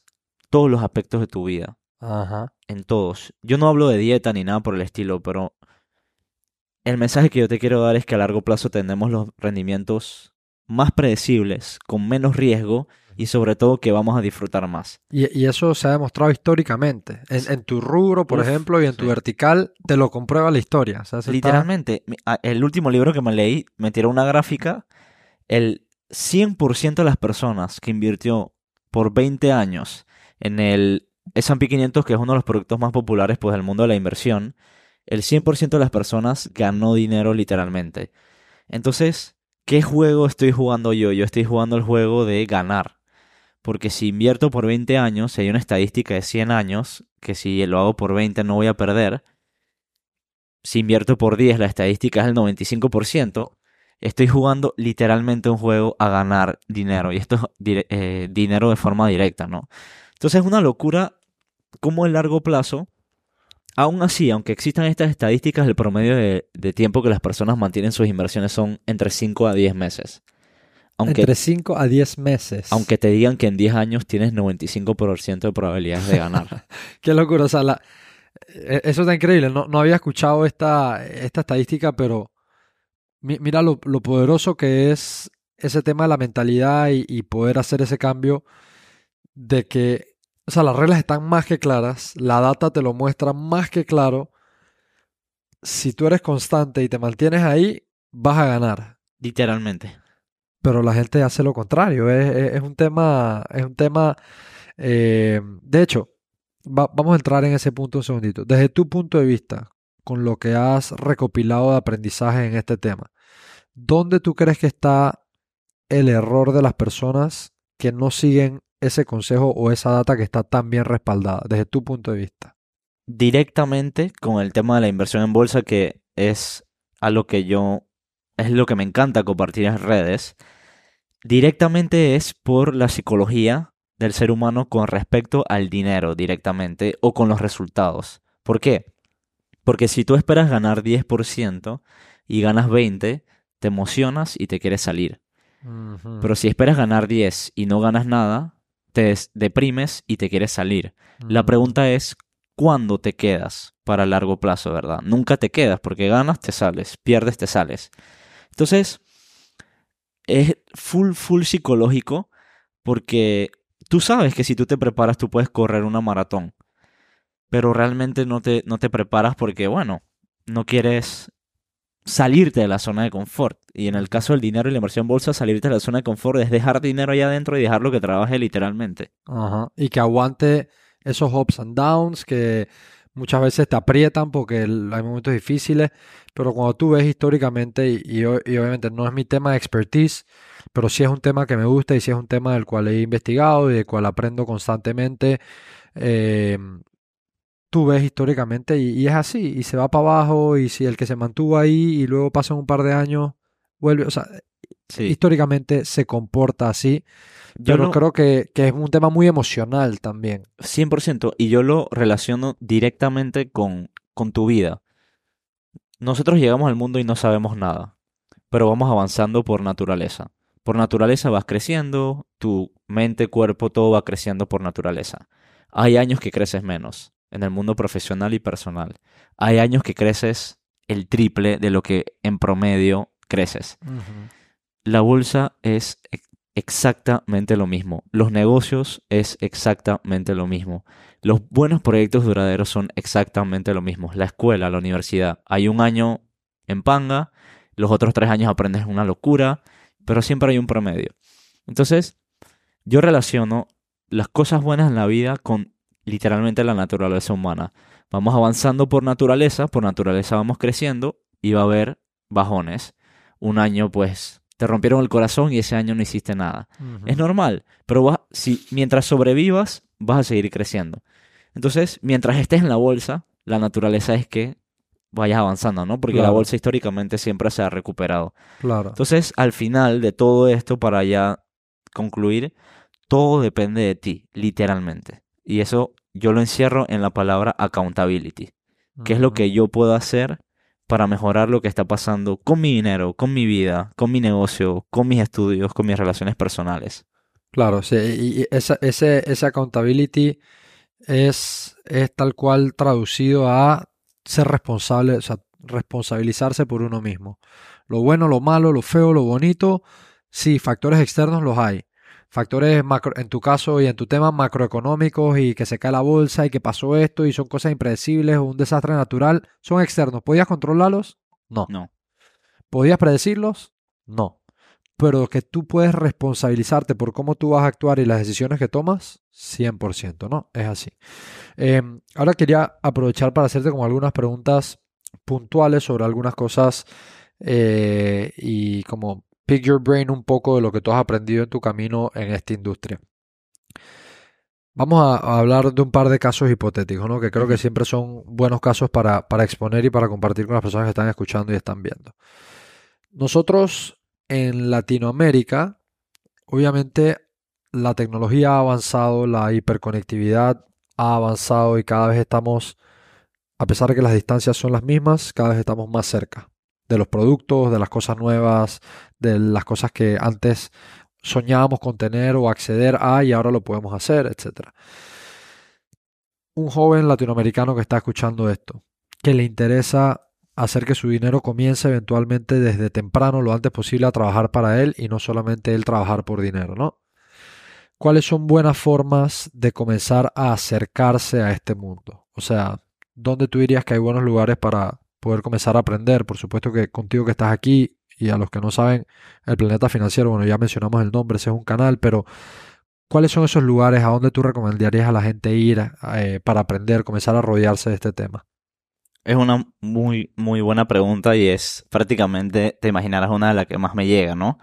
todos los aspectos de tu vida. Ajá. En todos. Yo no hablo de dieta ni nada por el estilo, pero el mensaje que yo te quiero dar es que a largo plazo tenemos los rendimientos más predecibles, con menos riesgo y sobre todo que vamos a disfrutar más. Y, y eso se ha demostrado históricamente. En, en tu rubro, por Uf, ejemplo, y en tu sí. vertical, te lo comprueba la historia. O sea, Literalmente, el último libro que me leí me tiró una gráfica, el 100% de las personas que invirtió por 20 años en el S&P 500, que es uno de los productos más populares pues, del mundo de la inversión, el 100% de las personas ganó dinero literalmente. Entonces, ¿qué juego estoy jugando yo? Yo estoy jugando el juego de ganar. Porque si invierto por 20 años, si hay una estadística de 100 años, que si lo hago por 20 no voy a perder, si invierto por 10, la estadística es el 95%, estoy jugando literalmente un juego a ganar dinero. Y esto es eh, dinero de forma directa, ¿no? Entonces es una locura cómo a largo plazo, aún así, aunque existan estas estadísticas, el promedio de, de tiempo que las personas mantienen sus inversiones son entre 5 a 10 meses. Aunque, Entre 5 a 10 meses. aunque te digan que en 10 años tienes 95% de probabilidades de ganar. Qué locura. O sea, la- e- eso está increíble. No, no había escuchado esta, esta estadística, pero mi- mira lo, lo poderoso que es ese tema de la mentalidad y, y poder hacer ese cambio de que, o sea, las reglas están más que claras, la data te lo muestra más que claro. Si tú eres constante y te mantienes ahí, vas a ganar. Literalmente. pero la gente hace lo contrario. Es, es- es un tema, es un tema. eh, de hecho, va- vamos a entrar en ese punto un segundito. Desde tu punto de vista, con lo que has recopilado de aprendizaje en este tema, ¿dónde tú crees que está el error de las personas que no siguen ese consejo o esa data que está tan bien respaldada, desde tu punto de vista? directamente con el tema de la inversión en bolsa, que es a lo que yo, es lo que me encanta compartir en redes, directamente es por la psicología del ser humano con respecto al dinero directamente o con los resultados. ¿Por qué? Porque si tú esperas ganar 10% y ganas 20, te emocionas y te quieres salir. Pero si esperas ganar 10 y no ganas nada, te deprimes y te quieres salir. La Mm, pregunta es, ¿cuándo te quedas para largo plazo, verdad? Nunca te quedas porque ganas, te sales, pierdes, te sales. Entonces, es full, full psicológico porque tú sabes que si tú te preparas, tú puedes correr una maratón. Pero realmente no te, no te preparas porque, bueno, no quieres salirte de la zona de confort. Y en el caso del dinero y la inversión en bolsa, salirte de la zona de confort es dejar dinero allá adentro y dejarlo que trabaje literalmente. Ajá. Y que aguante esos ups and downs que muchas veces te aprietan porque hay momentos difíciles, pero cuando tú ves históricamente, y obviamente no es mi tema de expertise, pero sí es un tema que me gusta y sí es un tema del cual he investigado y del cual aprendo constantemente, eh, tú ves históricamente y, y es así, y se va para abajo, y si el que se mantuvo ahí y luego pasan un par de años, vuelve, o sea, Sí. históricamente se comporta así. Yo Pero lo- creo que, que es un tema muy emocional también. 100%, y yo lo relaciono directamente con, con tu vida. Nosotros llegamos al mundo y no sabemos nada, pero vamos avanzando por naturaleza. Por naturaleza vas creciendo, tu mente, cuerpo, todo va creciendo por naturaleza. Hay años que creces menos, en el mundo profesional y personal. Hay años que creces el triple de lo que en promedio creces. La bolsa es ex- exactamente lo mismo. Los negocios es exactamente lo mismo. Los buenos proyectos duraderos son exactamente lo mismo. La escuela, la universidad. Hay un año en panga, los otros tres años aprendes una locura, pero siempre hay un promedio. Entonces, yo relaciono las cosas buenas en la vida con literalmente la naturaleza humana. Vamos avanzando por naturaleza, por naturaleza vamos creciendo y va a haber bajones. Un año, pues, te rompieron el corazón y ese año no hiciste nada. Es normal, pero vas- si, mientras sobrevivas, vas a seguir creciendo. Entonces, mientras estés en la bolsa, la naturaleza es que vayas avanzando, ¿no? Porque la bolsa históricamente siempre se ha recuperado. Claro. Entonces, al final de todo esto, para ya concluir, todo depende de ti, literalmente. Y eso yo lo encierro en la palabra accountability. ¿Qué es lo que yo puedo hacer para mejorar lo que está pasando con mi dinero, con mi vida, con mi negocio, con mis estudios, con mis relaciones personales? Claro, sí. Y y esa, ese, ese accountability es, es tal cual traducido a ser responsable, o sea, responsabilizarse por uno mismo. Lo bueno, lo malo, lo feo, lo bonito, sí, factores externos los hay. Factores macro, en tu caso y en tu tema macroeconómicos y que se cae la bolsa y que pasó esto y son cosas impredecibles o un desastre natural, son externos. ¿Podías controlarlos? No. No. ¿Podías predecirlos? No. Pero que tú puedes responsabilizarte por cómo tú vas a actuar y las decisiones que tomas, 100%, ¿no? Es así. Eh, ahora quería aprovechar para hacerte como algunas preguntas puntuales sobre algunas cosas eh, y como pick your brain un poco de lo que tú has aprendido en tu camino en esta industria. Vamos a, hablar de un par de casos hipotéticos, ¿no? Que creo que siempre son buenos casos para, para exponer y para compartir con las personas que están escuchando y están viendo. Nosotros en Latinoamérica, obviamente la tecnología ha avanzado, la hiperconectividad ha avanzado y cada vez estamos, a pesar de que las distancias son las mismas, cada vez estamos más cerca de los productos, de las cosas nuevas, de las cosas que antes soñábamos con tener o acceder a y ahora lo podemos hacer, etc. Un joven latinoamericano que está escuchando esto, que le interesa hacer que su dinero comience eventualmente desde temprano, lo antes posible, a trabajar para él y no solamente él trabajar por dinero, ¿no? ¿Cuáles son buenas formas de comenzar a acercarse a este mundo? O sea, ¿dónde tú dirías que hay buenos lugares para poder comenzar a aprender? Por supuesto que contigo que estás aquí y a los que no saben, el Planeta Financiero, bueno, ya mencionamos el nombre, ese es un canal, pero ¿cuáles son esos lugares a donde tú recomendarías a la gente ir eh, para aprender, comenzar a rodearse de este tema? Es una muy, muy buena pregunta y es prácticamente, te imaginarás una de las que más me llega, ¿no?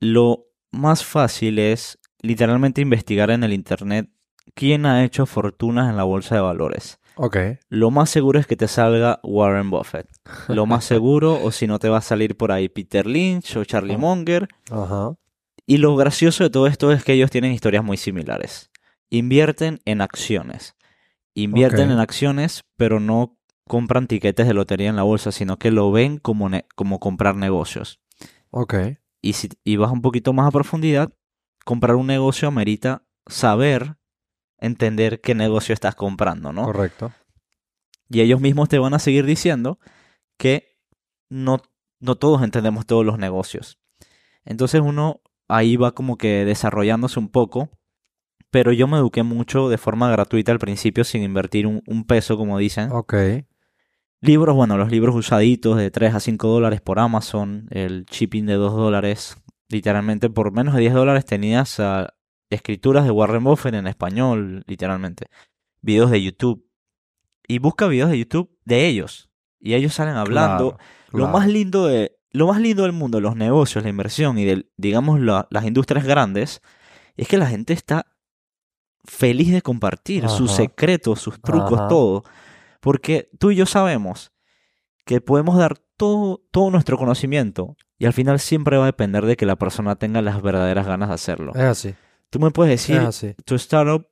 Lo más fácil es literalmente investigar en el internet quién ha hecho fortunas en la bolsa de valores. Ok. Lo más seguro es que te salga Warren Buffett. Lo más seguro, o si no te va a salir por ahí Peter Lynch o Charlie. Munger. Ajá. Y lo gracioso de todo esto es que ellos tienen historias muy similares. Invierten en acciones. Invierten en acciones, pero no compran tiquetes de lotería en la bolsa, sino que lo ven como, ne- como comprar negocios. Ok. Y si y vas un poquito más a profundidad, comprar un negocio amerita saber, entender qué negocio estás comprando, ¿no? Correcto. Y ellos mismos te van a seguir diciendo que no, no todos entendemos todos los negocios. Entonces uno ahí va como que desarrollándose un poco, pero yo me eduqué mucho de forma gratuita al principio sin invertir un, un peso, como dicen. Ok. Libros, bueno, los libros usaditos de 3 a 5 dólares por Amazon, el shipping de 2 dólares, literalmente por menos de 10 dólares tenías ah, escrituras de Warren Buffett en español, literalmente. Videos de YouTube. Y busca videos de YouTube de ellos. Y ellos salen hablando. Claro, Lo más lindo de lo más lindo del mundo, los negocios, la inversión y del, digamos la- las industrias grandes, es que la gente está feliz de compartir sus secretos, sus trucos, Ajá. todo. Porque tú y yo sabemos que podemos dar todo, todo nuestro conocimiento y al final siempre va a depender de que la persona tenga las verdaderas ganas de hacerlo. Es así. Tú me puedes decir así. tu startup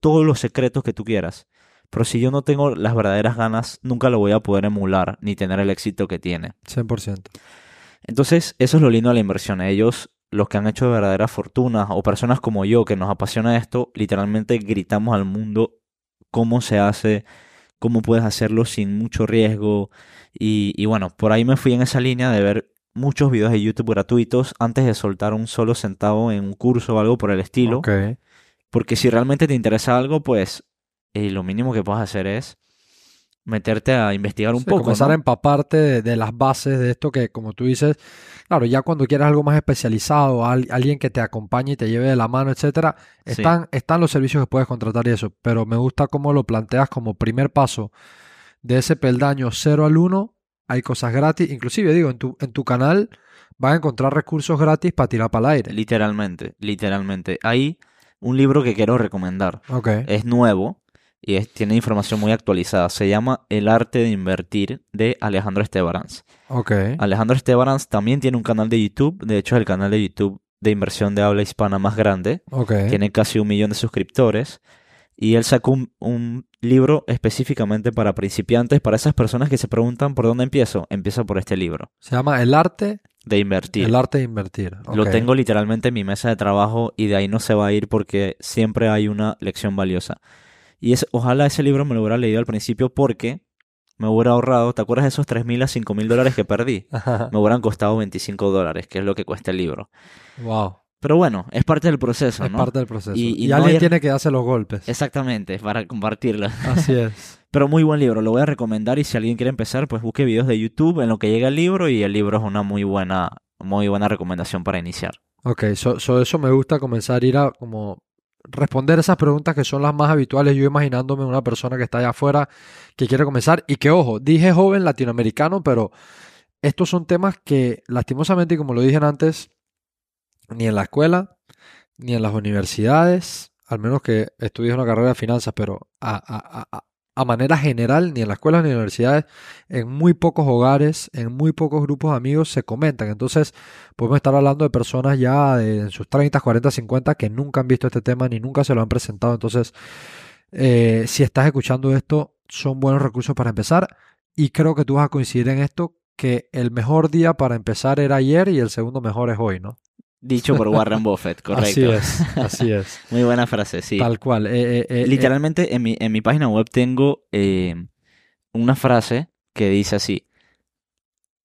todos los secretos que tú quieras. Pero si yo no tengo las verdaderas ganas, nunca lo voy a poder emular ni tener el éxito que tiene. 100%. Entonces, eso es lo lindo de la inversión. Ellos, los que han hecho verdaderas fortunas, o personas como yo que nos apasiona esto, literalmente gritamos al mundo cómo se hace, cómo puedes hacerlo sin mucho riesgo. Y, y bueno, por ahí me fui en esa línea de ver muchos videos de YouTube gratuitos antes de soltar un solo centavo en un curso o algo por el estilo. Porque si realmente te interesa algo, pues eh, lo mínimo que puedes hacer es meterte a investigar un Sí, poco. comenzar ¿no? a empaparte de, de las bases de esto que, como tú dices, claro, ya cuando quieres algo más especializado, al- alguien que te acompañe y te lleve de la mano, etcétera, Sí. están, están los servicios que puedes contratar y eso. Pero me gusta cómo lo planteas como primer paso de ese peldaño 0 al 1. Hay cosas gratis. Inclusive, digo, en tu, en tu canal vas a encontrar recursos gratis para tirar para el aire. Literalmente, literalmente. Hay un libro que quiero recomendar. Es nuevo y es- tiene información muy actualizada. Se llama El arte de invertir de Alejandro Estebarans. Alejandro Estebarans también tiene un canal de YouTube. De hecho, es el canal de YouTube de inversión de habla hispana más grande. Tiene casi un millón de suscriptores. Y él sacó un, un libro específicamente para principiantes, para esas personas que se preguntan por dónde empiezo. Empiezo por este libro, Se llama El arte, de invertir. el arte de invertir. Lo tengo literalmente en mi mesa de trabajo y de ahí no se va a ir porque siempre hay una lección valiosa. Y es, ojalá ese libro me lo hubiera leído al principio porque me hubiera ahorrado, ¿te acuerdas de esos 3.000 a 5.000 dólares que perdí? Me hubieran costado 25 dólares, que es lo que cuesta el libro. Wow. Pero bueno, es parte del proceso, Es ¿no? parte del proceso. Y- Y, y no alguien tiene que darse los golpes. Exactamente, para compartirlo. Así es. Pero muy buen libro, lo voy a recomendar y si alguien quiere empezar, pues busque videos de YouTube en lo que llega el libro y el libro es una muy buena, muy buena recomendación para iniciar. Ok, so, so eso me gusta comenzar a ir a como responder esas preguntas que son las más habituales. Yo imaginándome una persona que está allá afuera que quiere comenzar y que, ojo, dije joven latinoamericano, pero estos son temas que lastimosamente, y como lo dije antes, ni en la escuela, ni en las universidades, al menos que estudies una carrera de finanzas, pero a, manera general, ni en la escuela ni en las universidades, en muy pocos hogares, en muy pocos grupos de amigos se comentan. Entonces, podemos estar hablando de personas ya de, en sus 30, 40, 50 que nunca han visto este tema ni nunca se lo han presentado. Entonces, eh, si estás escuchando esto, son buenos recursos para empezar. Y creo que tú vas a coincidir en esto, que el mejor día para empezar era ayer y el segundo mejor es hoy, ¿no? Dicho por Warren Buffett, correcto. Así es, así es. Muy buena frase, sí. Tal cual. Eh, eh, eh, Literalmente en mi, en mi página web tengo una frase que dice así.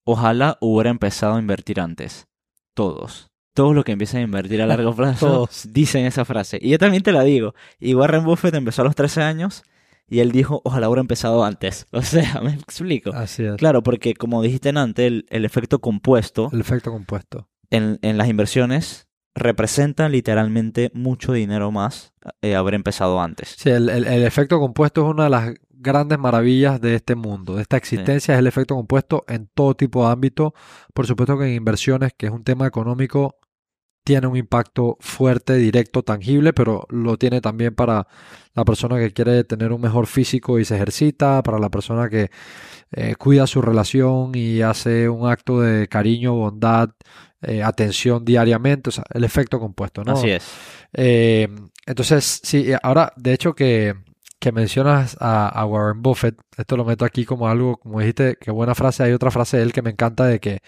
Ojalá hubiera empezado a invertir antes. Todos. Todos los que empiezan a invertir a largo plazo Todos. dicen esa frase. Y yo también te la digo. Y Warren Buffett empezó a los 13 años y él dijo, ojalá hubiera empezado antes. O sea, me explico. así es. Claro, porque como dijiste antes, el, el efecto compuesto El efecto compuesto. En, en las inversiones representa literalmente mucho dinero más eh, haber empezado antes. Sí, el, el- el efecto compuesto es una de las grandes maravillas de este mundo, de esta existencia, es el efecto compuesto en todo tipo de ámbito. Por supuesto que en inversiones, que es un tema económico, tiene un impacto fuerte, directo, tangible, pero lo tiene también para la persona que quiere tener un mejor físico y se ejercita, para la persona que eh, cuida su relación y hace un acto de cariño, bondad, eh, atención diariamente, o sea, el efecto compuesto, ¿no? Así es. Eh, entonces, sí, eh, ahora, de hecho que, que mencionas a, a Warren Buffett, esto lo meto aquí como algo, como dijiste, qué buena frase, hay otra frase de él que me encanta de que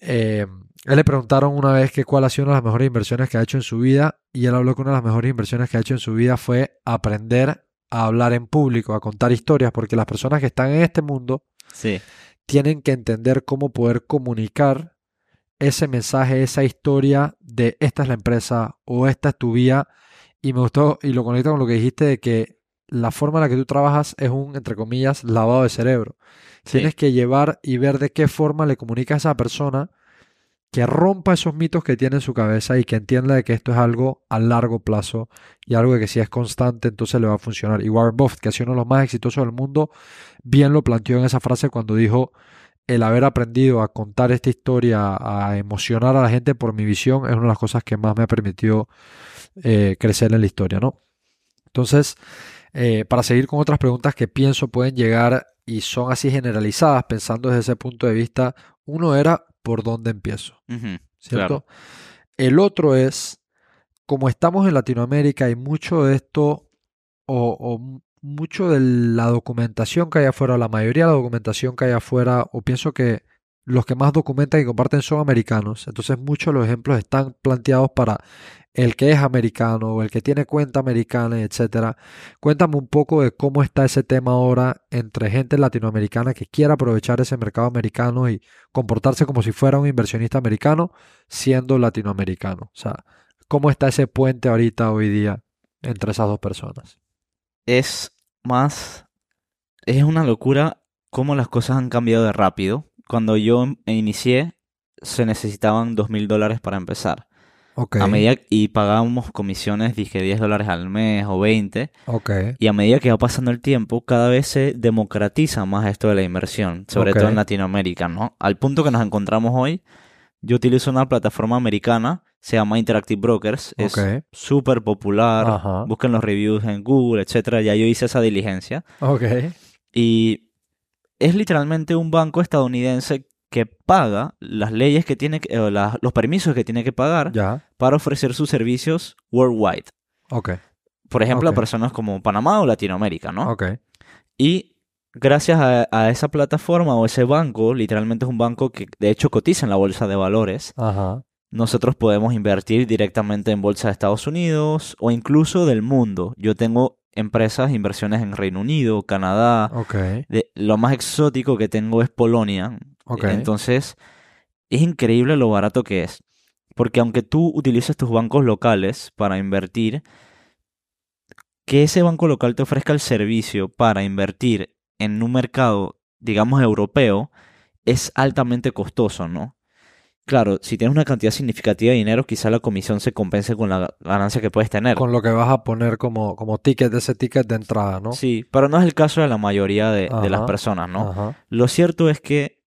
eh, él le preguntaron una vez que cuál ha sido una de las mejores inversiones que ha hecho en su vida y él habló que una de las mejores inversiones que ha hecho en su vida fue aprender a hablar en público, a contar historias, porque las personas que están en este mundo Sí. tienen que entender cómo poder comunicar ese mensaje, esa historia de esta es la empresa o esta es tu vía. Y me gustó y lo conecto con lo que dijiste de que la forma en la que tú trabajas es un, entre comillas, lavado de cerebro. Sí. Tienes que llevar y ver de qué forma le comunicas a esa persona que rompa esos mitos que tiene en su cabeza y que entienda de que esto es algo a largo plazo y algo de que si es constante entonces le va a funcionar. Y Warren Buffett, que ha sido uno de los más exitosos del mundo, bien lo planteó en esa frase cuando dijo el haber aprendido a contar esta historia, a emocionar a la gente por mi visión, es una de las cosas que más me ha permitido eh, crecer en la historia, ¿no? Entonces, eh, para seguir con otras preguntas que pienso pueden llegar y son así generalizadas, pensando desde ese punto de vista, uno era por dónde empiezo, ¿cierto? Claro. El otro es, como estamos en Latinoamérica y mucho de esto, o, mucho de la documentación que hay afuera, la mayoría de la documentación que hay afuera, o pienso que los que más documentan y comparten son americanos, entonces muchos de los ejemplos están planteados para el que es americano o el que tiene cuenta americana, etcétera. Cuéntame un poco de cómo está ese tema ahora entre gente latinoamericana que quiera aprovechar ese mercado americano y comportarse como si fuera un inversionista americano siendo latinoamericano. O sea, ¿cómo está ese puente ahorita, hoy día, entre esas dos personas? Es más, es una locura cómo las cosas han cambiado de rápido. Cuando yo em- inicié, se necesitaban dos mil dólares para empezar. Ok, A medida y pagábamos comisiones, dije 10 dólares al mes o 20. ok, Y a medida que va pasando el tiempo, cada vez se democratiza más esto de la inversión, sobre todo en Latinoamérica, ¿no? Al punto que nos encontramos hoy, yo utilizo una plataforma americana, se llama Interactive Brokers, es ok, súper popular, Ajá. busquen los reviews en Google, etcétera, ya yo hice esa diligencia. ok, Y es literalmente un banco estadounidense que paga las leyes que tiene, que- la- los permisos que tiene que pagar ya, para ofrecer sus servicios worldwide. ok, Por ejemplo, a personas como Panamá o Latinoamérica, ¿no? ok, Y gracias a, a esa plataforma o ese banco, literalmente es un banco que de hecho cotiza en la bolsa de valores, ajá, nosotros podemos invertir directamente en bolsa de Estados Unidos o incluso del mundo. Yo tengo empresas, inversiones en Reino Unido, Canadá. De, lo más exótico que tengo es Polonia. Entonces, es increíble lo barato que es. Porque aunque tú utilices tus bancos locales para invertir, que ese banco local te ofrezca el servicio para invertir en un mercado, digamos, europeo, es altamente costoso, ¿no? Claro, si tienes una cantidad significativa de dinero, quizá la comisión se compense con la ganancia que puedes tener. Con lo que vas a poner como, como ticket de ese ticket de entrada, ¿no? Sí, pero no es el caso de la mayoría de, de las personas, ¿no? Ajá. Lo cierto es que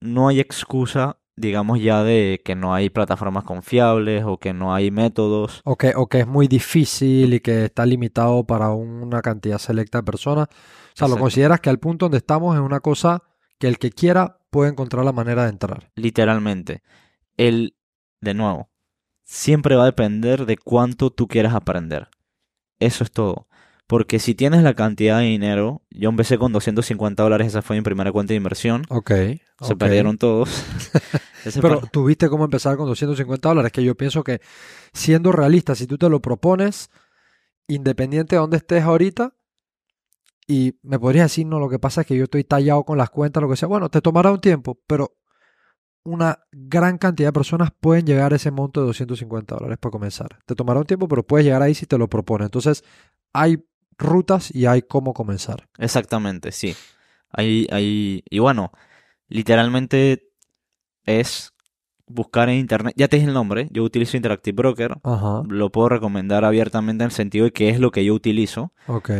no hay excusa, digamos ya de que no hay plataformas confiables o que no hay métodos. O que, o que es muy difícil y que está limitado para una cantidad selecta de personas. O sea, lo consideras que al punto donde estamos es una cosa que el que quiera puede encontrar la manera de entrar. Literalmente. El, de nuevo, siempre va a depender de cuánto tú quieras aprender. Eso es todo. Porque si tienes la cantidad de dinero, yo empecé con 250 dólares, esa fue mi primera cuenta de inversión. Ok. Se perdieron todos. Pero par- tuviste cómo empezar con 250 dólares, que yo pienso que siendo realista, si tú te lo propones, independiente de dónde estés ahorita, y me podrías decir, no, lo que pasa es que yo estoy tallado con las cuentas, lo que sea, bueno, te tomará un tiempo, pero una gran cantidad de personas pueden llegar a ese monto de 250 dólares para comenzar. Te tomará un tiempo, pero puedes llegar ahí si te lo propones. Entonces, hay rutas y hay cómo comenzar. Exactamente, sí. Hay, hay, y bueno, literalmente es buscar en internet. Ya te dije el nombre, yo utilizo Interactive Broker. Ajá, Lo puedo recomendar abiertamente en el sentido de que es lo que yo utilizo. ok.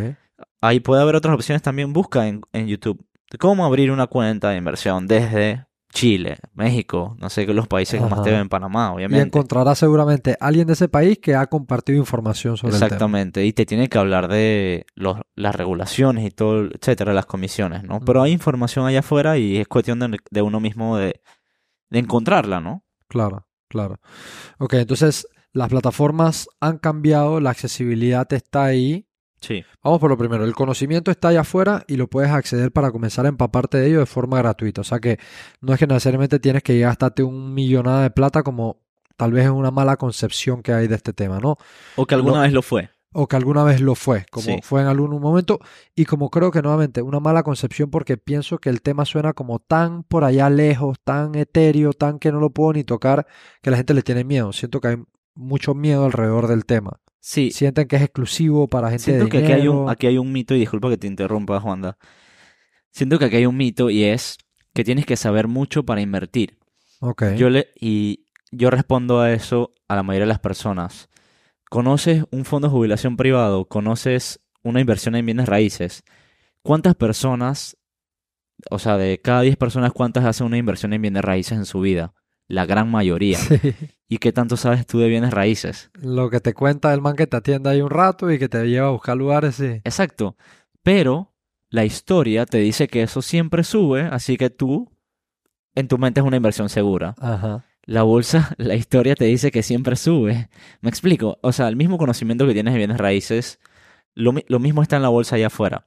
Ahí puede haber otras opciones también. Busca en, en YouTube cómo abrir una cuenta de inversión desde Chile, México, no sé, los países que más te ven, Panamá, Y obviamente. encontrarás seguramente alguien de ese país que ha compartido información sobre el tema. Exactamente, y te tiene que hablar de los, las regulaciones y todo, etcétera, las comisiones, ¿no? Pero hay información allá afuera y es cuestión de, de uno mismo de, de encontrarla, ¿no? Claro, claro. Ok, entonces las plataformas han cambiado, la accesibilidad está ahí. Sí, Vamos por lo primero, el conocimiento está allá afuera y lo puedes acceder para comenzar a empaparte de ello de forma gratuita. O sea que no es que necesariamente tienes que gastarte un millonada de plata como tal vez es una mala concepción que hay de este tema, ¿no? o que alguna vez lo fue. O que alguna vez lo fue, como Sí. fue en algún momento, y como creo que nuevamente una mala concepción porque pienso que el tema suena como tan por allá lejos, tan etéreo, tan que no lo puedo ni tocar, que la gente le tiene miedo. Siento que hay mucho miedo alrededor del tema. Sí, Sienten que es exclusivo para gente siento de que aquí hay, un, dinero. aquí hay un mito, y disculpa que te interrumpa, Juanda. Siento que aquí hay un mito y es que tienes que saber mucho para invertir. Ok. Yo le, y yo respondo a eso a la mayoría de las personas. ¿Conoces un fondo de jubilación privado? ¿Conoces una inversión en bienes raíces? ¿Cuántas personas, o sea, de cada 10 personas, cuántas hacen una inversión en bienes raíces en su vida? La gran mayoría. Sí. ¿Y qué tanto sabes tú de bienes raíces? Lo que te cuenta el man que te atiende ahí un rato y que te lleva a buscar lugares, sí. Exacto. Pero la historia te dice que eso siempre sube, así que tú, en tu mente es una inversión segura. Ajá. La bolsa, la historia te dice que siempre sube. Me explico. O sea, el mismo conocimiento que tienes de bienes raíces, lo, lo mismo está en la bolsa allá afuera.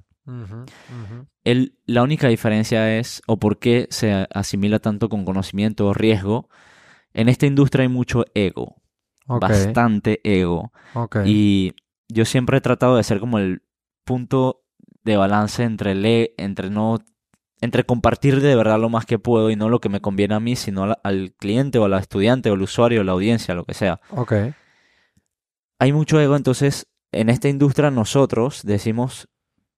El, la única diferencia es, o por qué se asimila tanto con conocimiento o riesgo, en esta industria hay mucho ego, bastante ego. Y yo siempre he tratado de ser como el punto de balance entre, le, entre no entre compartir de verdad lo más que puedo y no lo que me conviene a mí, sino al, al cliente o al estudiante o al usuario o la audiencia, lo que sea. Ok. Hay mucho ego, entonces en esta industria nosotros decimos,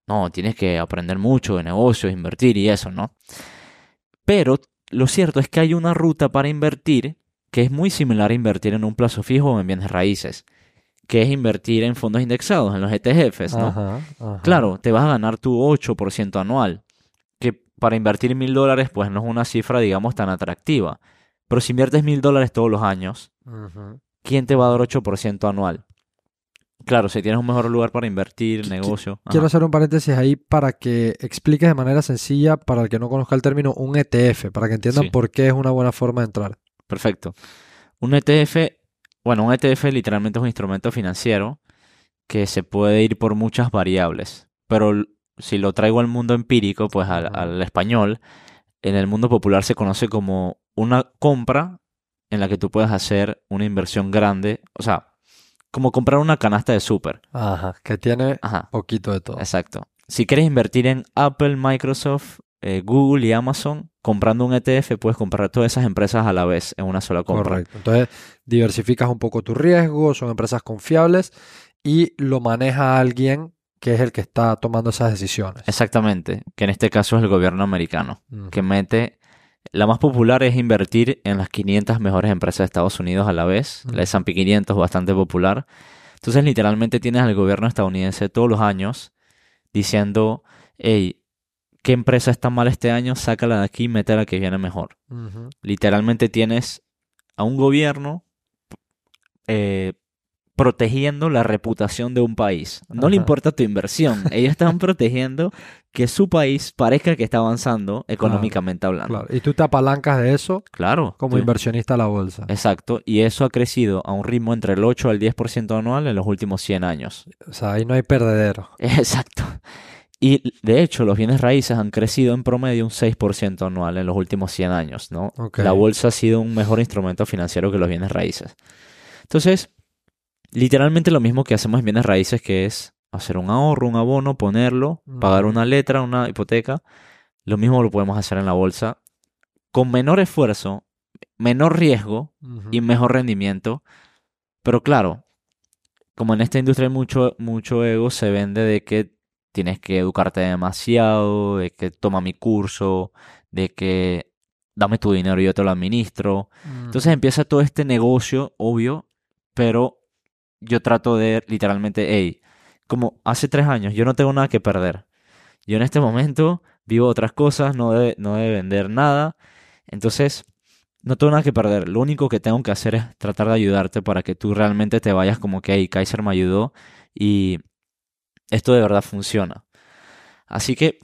no, tienes que aprender mucho de negocios, invertir y eso, ¿no? Pero lo cierto es que hay una ruta para invertir que es muy similar a invertir en un plazo fijo o en bienes raíces, que es invertir en fondos indexados, en los ETFs, ¿no? Ajá, ajá. Claro, te vas a ganar tu 8% anual, que para invertir mil dólares pues no es una cifra, digamos, tan atractiva. Pero si inviertes mil dólares todos los años. ¿quién te va a dar 8% anual? Claro, si tienes un mejor lugar para invertir, negocio. Quiero ajá. hacer un paréntesis ahí para que expliques de manera sencilla, para el que no conozca el término, un ETF, para que entiendan Sí. por qué es una buena forma de entrar. Perfecto. Un ETF, bueno, un ETF literalmente es un instrumento financiero que se puede ir por muchas variables. Pero si lo traigo al mundo empírico, pues al, al español, en el mundo popular se conoce como una compra en la que tú puedes hacer una inversión grande. O sea, como comprar una canasta de súper. Ajá, que tiene Ajá, poquito de todo. exacto. Si quieres invertir en Apple, Microsoft eh, Google y Amazon, comprando un ETF, puedes comprar todas esas empresas a la vez en una sola compra. Correcto. Entonces, diversificas un poco tu riesgo, son empresas confiables y lo maneja alguien que es el que está tomando esas decisiones. Exactamente, que en este caso es el gobierno americano, que mete... La más popular es invertir en las 500 mejores empresas de Estados Unidos a la vez. La Ujú. S&P 500 bastante popular. Entonces, literalmente tienes al gobierno estadounidense todos los años diciendo, hey, ¿qué empresa está mal este año? Sácala de aquí y mete la que viene mejor. Literalmente tienes a un gobierno eh, protegiendo la reputación de un país. No le importa tu inversión. Ellos están protegiendo que su país parezca que está avanzando económicamente hablando. Claro. Y tú te apalancas de eso Claro. como inversionista a la bolsa. Exacto. Y eso ha crecido a un ritmo entre el 8 al 10% anual en los últimos 100 años. O sea, ahí no hay perdedero. Exacto. Y de hecho, los bienes raíces han crecido en promedio un 6% anual en los últimos 100 años, ¿no? La bolsa ha sido un mejor instrumento financiero que los bienes raíces. Entonces, literalmente lo mismo que hacemos en bienes raíces, que es hacer un ahorro, un abono, ponerlo, pagar una letra, una hipoteca, lo mismo lo podemos hacer en la bolsa con menor esfuerzo, menor riesgo y mejor rendimiento. Pero claro, como en esta industria hay mucho, mucho ego, se vende de que tienes que educarte demasiado, de que toma mi curso, de que dame tu dinero y yo te lo administro. Entonces empieza todo este negocio, obvio, pero yo trato de literalmente, hey, como hace tres años, yo no tengo nada que perder. Yo en este momento vivo otras cosas, no de, no de vender nada. Entonces, no tengo nada que perder. Lo único que tengo que hacer es tratar de ayudarte para que tú realmente te vayas como que, hey, Kaiser me ayudó y esto de verdad funciona. Así que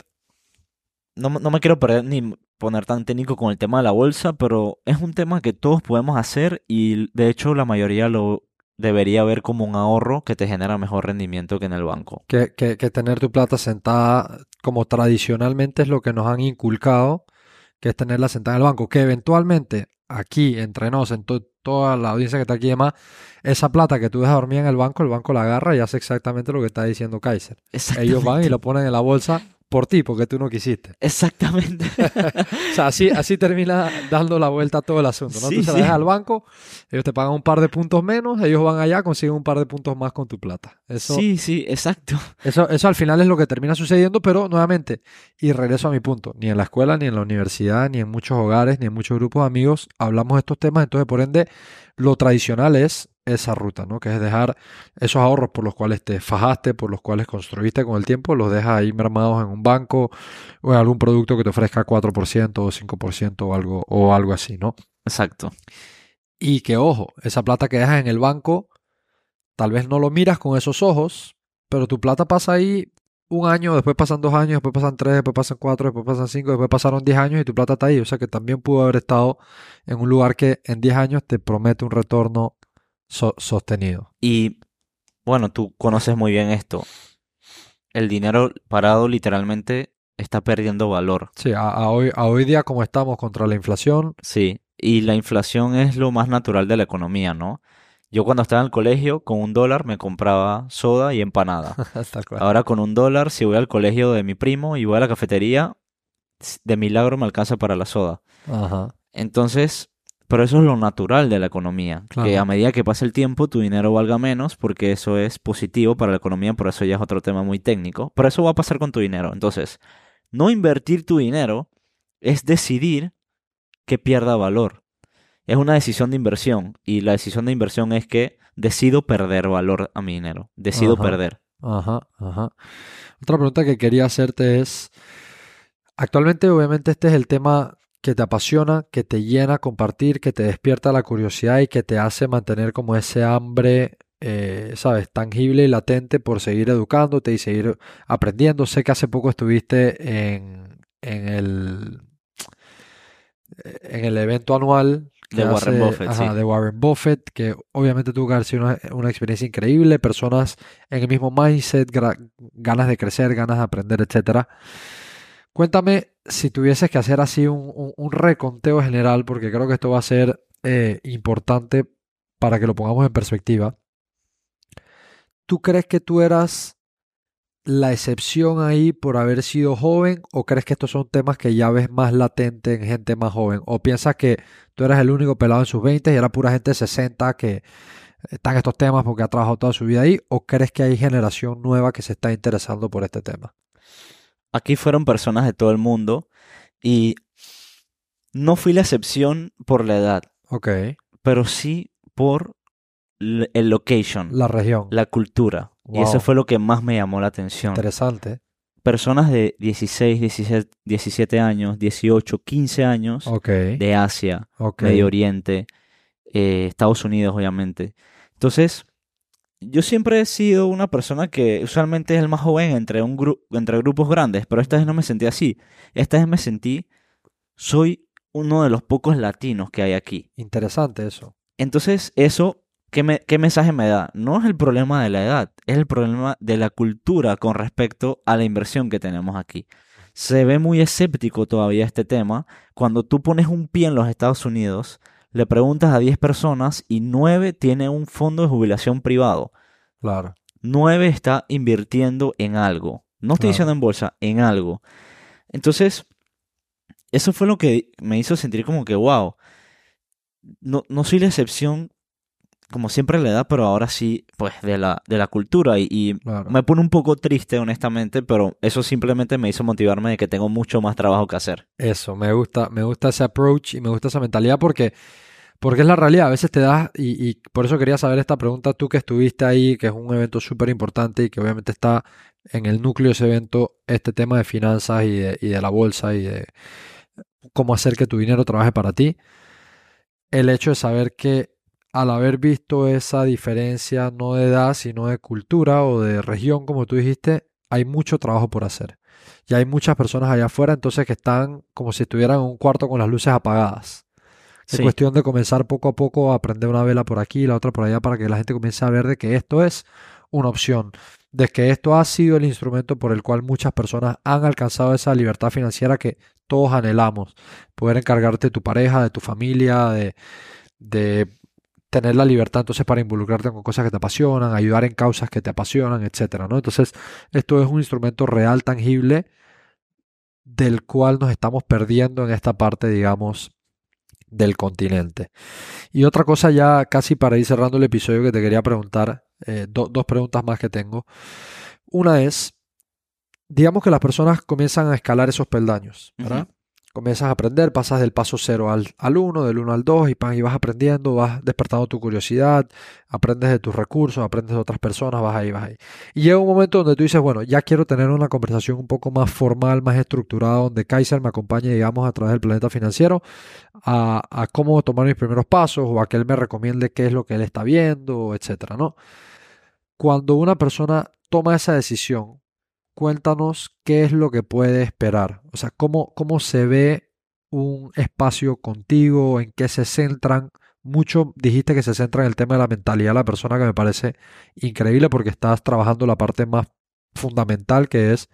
no, no me quiero perder ni poner tan técnico con el tema de la bolsa, pero es un tema que todos podemos hacer y de hecho la mayoría lo debería ver como un ahorro que te genera mejor rendimiento que en el banco. que, que- que tener tu plata sentada como tradicionalmente es lo que nos han inculcado, que es tenerla sentada en el banco, que eventualmente aquí, entre nos, en to- toda la audiencia que está aquí y demás, esa plata que tú dejas dormida en el banco, el banco la agarra y hace exactamente lo que está diciendo Kaiser. Ellos van y lo ponen en la bolsa por ti, porque tú no quisiste. Exactamente. O sea, así, así termina dando la vuelta a todo el asunto, ¿no? Sí, tú se la sí. dejas al banco, ellos te pagan un par de puntos menos, ellos van allá, consiguen un par de puntos más con tu plata. Eso, Sí, sí, exacto. eso, eso al final es lo que termina sucediendo, pero nuevamente, y regreso a mi punto, ni en la escuela, ni en la universidad, ni en muchos hogares, ni en muchos grupos de amigos hablamos de estos temas, entonces por ende lo tradicional es esa ruta, ¿no? Que es dejar esos ahorros por los cuales te fajaste, por los cuales construiste con el tiempo, los dejas ahí mermados en un banco o en algún producto que te ofrezca 4% o 5% o algo, o algo así, ¿no? Exacto. Y que ojo, esa plata que dejas en el banco, tal vez no lo miras con esos ojos, pero tu plata pasa ahí un año, después pasan dos años, después pasan tres, después pasan cuatro, después pasan cinco, después pasaron diez años y tu plata está ahí. O sea que también pudo haber estado en un lugar que en diez años te promete un retorno so- sostenido. Y bueno, tú conoces muy bien esto. El dinero parado literalmente está perdiendo valor. Sí, a, a hoy, a hoy día como estamos contra la inflación, Sí, y la inflación es lo más natural de la economía, ¿no? Yo cuando estaba en el colegio, con un dólar me compraba soda y empanada. Ahora con un dólar, si voy al colegio de mi primo y voy a la cafetería, de milagro me alcanza para la soda. Ajá. Entonces, pero eso es lo natural de la economía, que Claro. a medida que pasa el tiempo tu dinero valga menos porque eso es positivo para la economía, por eso ya es otro tema muy técnico, pero eso va a pasar con tu dinero. Entonces, no invertir tu dinero es decidir que pierda valor. Es una decisión de inversión y la decisión de inversión es que decido perder valor a mi dinero, decido Ajá. perder. Ajá, ajá. Otra pregunta que quería hacerte es, actualmente obviamente este es el tema que te apasiona, que te llena compartir, que te despierta la curiosidad y que te hace mantener como ese hambre, eh, sabes, tangible y latente por seguir educándote y seguir aprendiendo. Sé que hace poco estuviste en, en el, en el evento anual De Warren Buffett, ajá, sí. de Warren Buffett, que obviamente tuvo que haber sido una, una experiencia increíble, personas en el mismo mindset, ganas de crecer, ganas de aprender, etcétera. Cuéntame si tuvieses que hacer así un, reconteo general, porque creo que esto va a ser eh, importante para que lo pongamos en perspectiva. ¿Tú crees que tú eras la excepción ahí por haber sido joven o crees que estos son temas que ya ves más latente en gente más joven? ¿O piensas que tú eras el único pelado en sus 20 y era pura gente de 60 que están estos temas porque ha trabajado toda su vida ahí? ¿O crees que hay generación nueva que se está interesando por este tema? Aquí fueron personas de todo el mundo y no fui la excepción por la edad, Ok. pero sí por el location, La región. la cultura. Y eso fue lo que más me llamó la atención. Interesante. Personas de 16, 17, 17 años, 18, 15 años Ok. de Asia. Medio Oriente, eh, Estados Unidos, obviamente. Entonces, yo siempre he sido una persona que usualmente es el más joven entre, un gru- entre grupos grandes, pero esta vez no me sentí así. Esta vez me sentí, soy uno de los pocos latinos que hay aquí. Interesante eso. Entonces, eso, ¿qué, me- qué mensaje me da? No es el problema de la edad, es el problema de la cultura con respecto a la inversión que tenemos aquí. Se ve muy escéptico todavía este tema. Cuando tú pones un pie en los Estados Unidos, le preguntas a 10 personas y 9 tienen un fondo de jubilación privado. Claro. 9 está invirtiendo en algo. No estoy Claro. diciendo en bolsa, en algo. Entonces, eso fue lo que me hizo sentir como que, wow, no, no soy la excepción, como siempre le da, pero ahora sí, pues, de la, de la cultura. Y, y Claro. me pone un poco triste, honestamente, pero eso simplemente me hizo motivarme de que tengo mucho más trabajo que hacer. Eso, me gusta, me gusta ese approach y me gusta esa mentalidad porque, porque es la realidad. A veces te das, y, y por eso quería saber esta pregunta, tú que estuviste ahí, que es un evento súper importante y que obviamente está en el núcleo de ese evento, este tema de finanzas y de, y de la bolsa y de cómo hacer que tu dinero trabaje para ti. El hecho de saber que al haber visto esa diferencia no de edad, sino de cultura o de región, como tú dijiste, hay mucho trabajo por hacer. Y hay muchas personas allá afuera entonces que están como si estuvieran en un cuarto con las luces apagadas. Es Sí. cuestión de comenzar poco a poco a prender una vela por aquí y la otra por allá para que la gente comience a ver de que esto es una opción, de que esto ha sido el instrumento por el cual muchas personas han alcanzado esa libertad financiera que todos anhelamos. Poder encargarte de tu pareja, de tu familia, de, de tener la libertad entonces para involucrarte con cosas que te apasionan, ayudar en causas que te apasionan, etcétera, ¿no? Entonces, esto es un instrumento real, tangible, del cual nos estamos perdiendo en esta parte, digamos, del continente. Y otra cosa ya casi para ir cerrando el episodio que te quería preguntar, eh, do- dos preguntas más que tengo. Una es, digamos que las personas comienzan a escalar esos peldaños, ¿verdad? Comienzas a aprender, pasas del paso 0 al, al 1, del 1 al 2 y, y vas aprendiendo, vas despertando tu curiosidad, aprendes de tus recursos, aprendes de otras personas, vas ahí, vas ahí. Y llega un momento donde tú dices, bueno, ya quiero tener una conversación un poco más formal, más estructurada, donde Kaiser me acompañe, digamos, a través del planeta financiero a, a cómo tomar mis primeros pasos o a que él me recomiende qué es lo que él está viendo, etcétera, ¿no? Cuando una persona toma esa decisión, cuéntanos qué es lo que puede esperar. O sea, cómo, cómo se ve un espacio contigo, en qué se centran. Mucho dijiste que se centra en el tema de la mentalidad de la persona, que me parece increíble porque estás trabajando la parte más fundamental que es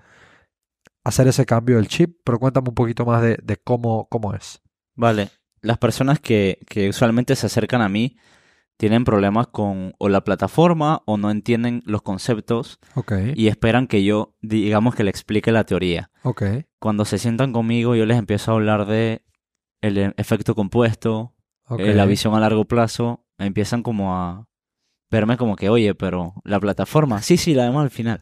hacer ese cambio del chip, pero cuéntame un poquito más de, de cómo, cómo es. Vale, las personas que, que usualmente se acercan a mí tienen problemas con o la plataforma o no entienden los conceptos Ok, y esperan que yo, digamos, que le explique la teoría. Cuando se sientan conmigo, yo les empiezo a hablar de el e- efecto compuesto, ok. eh, la visión a largo plazo. Empiezan como a verme como que, oye, pero la plataforma, sí, sí, la vemos al final.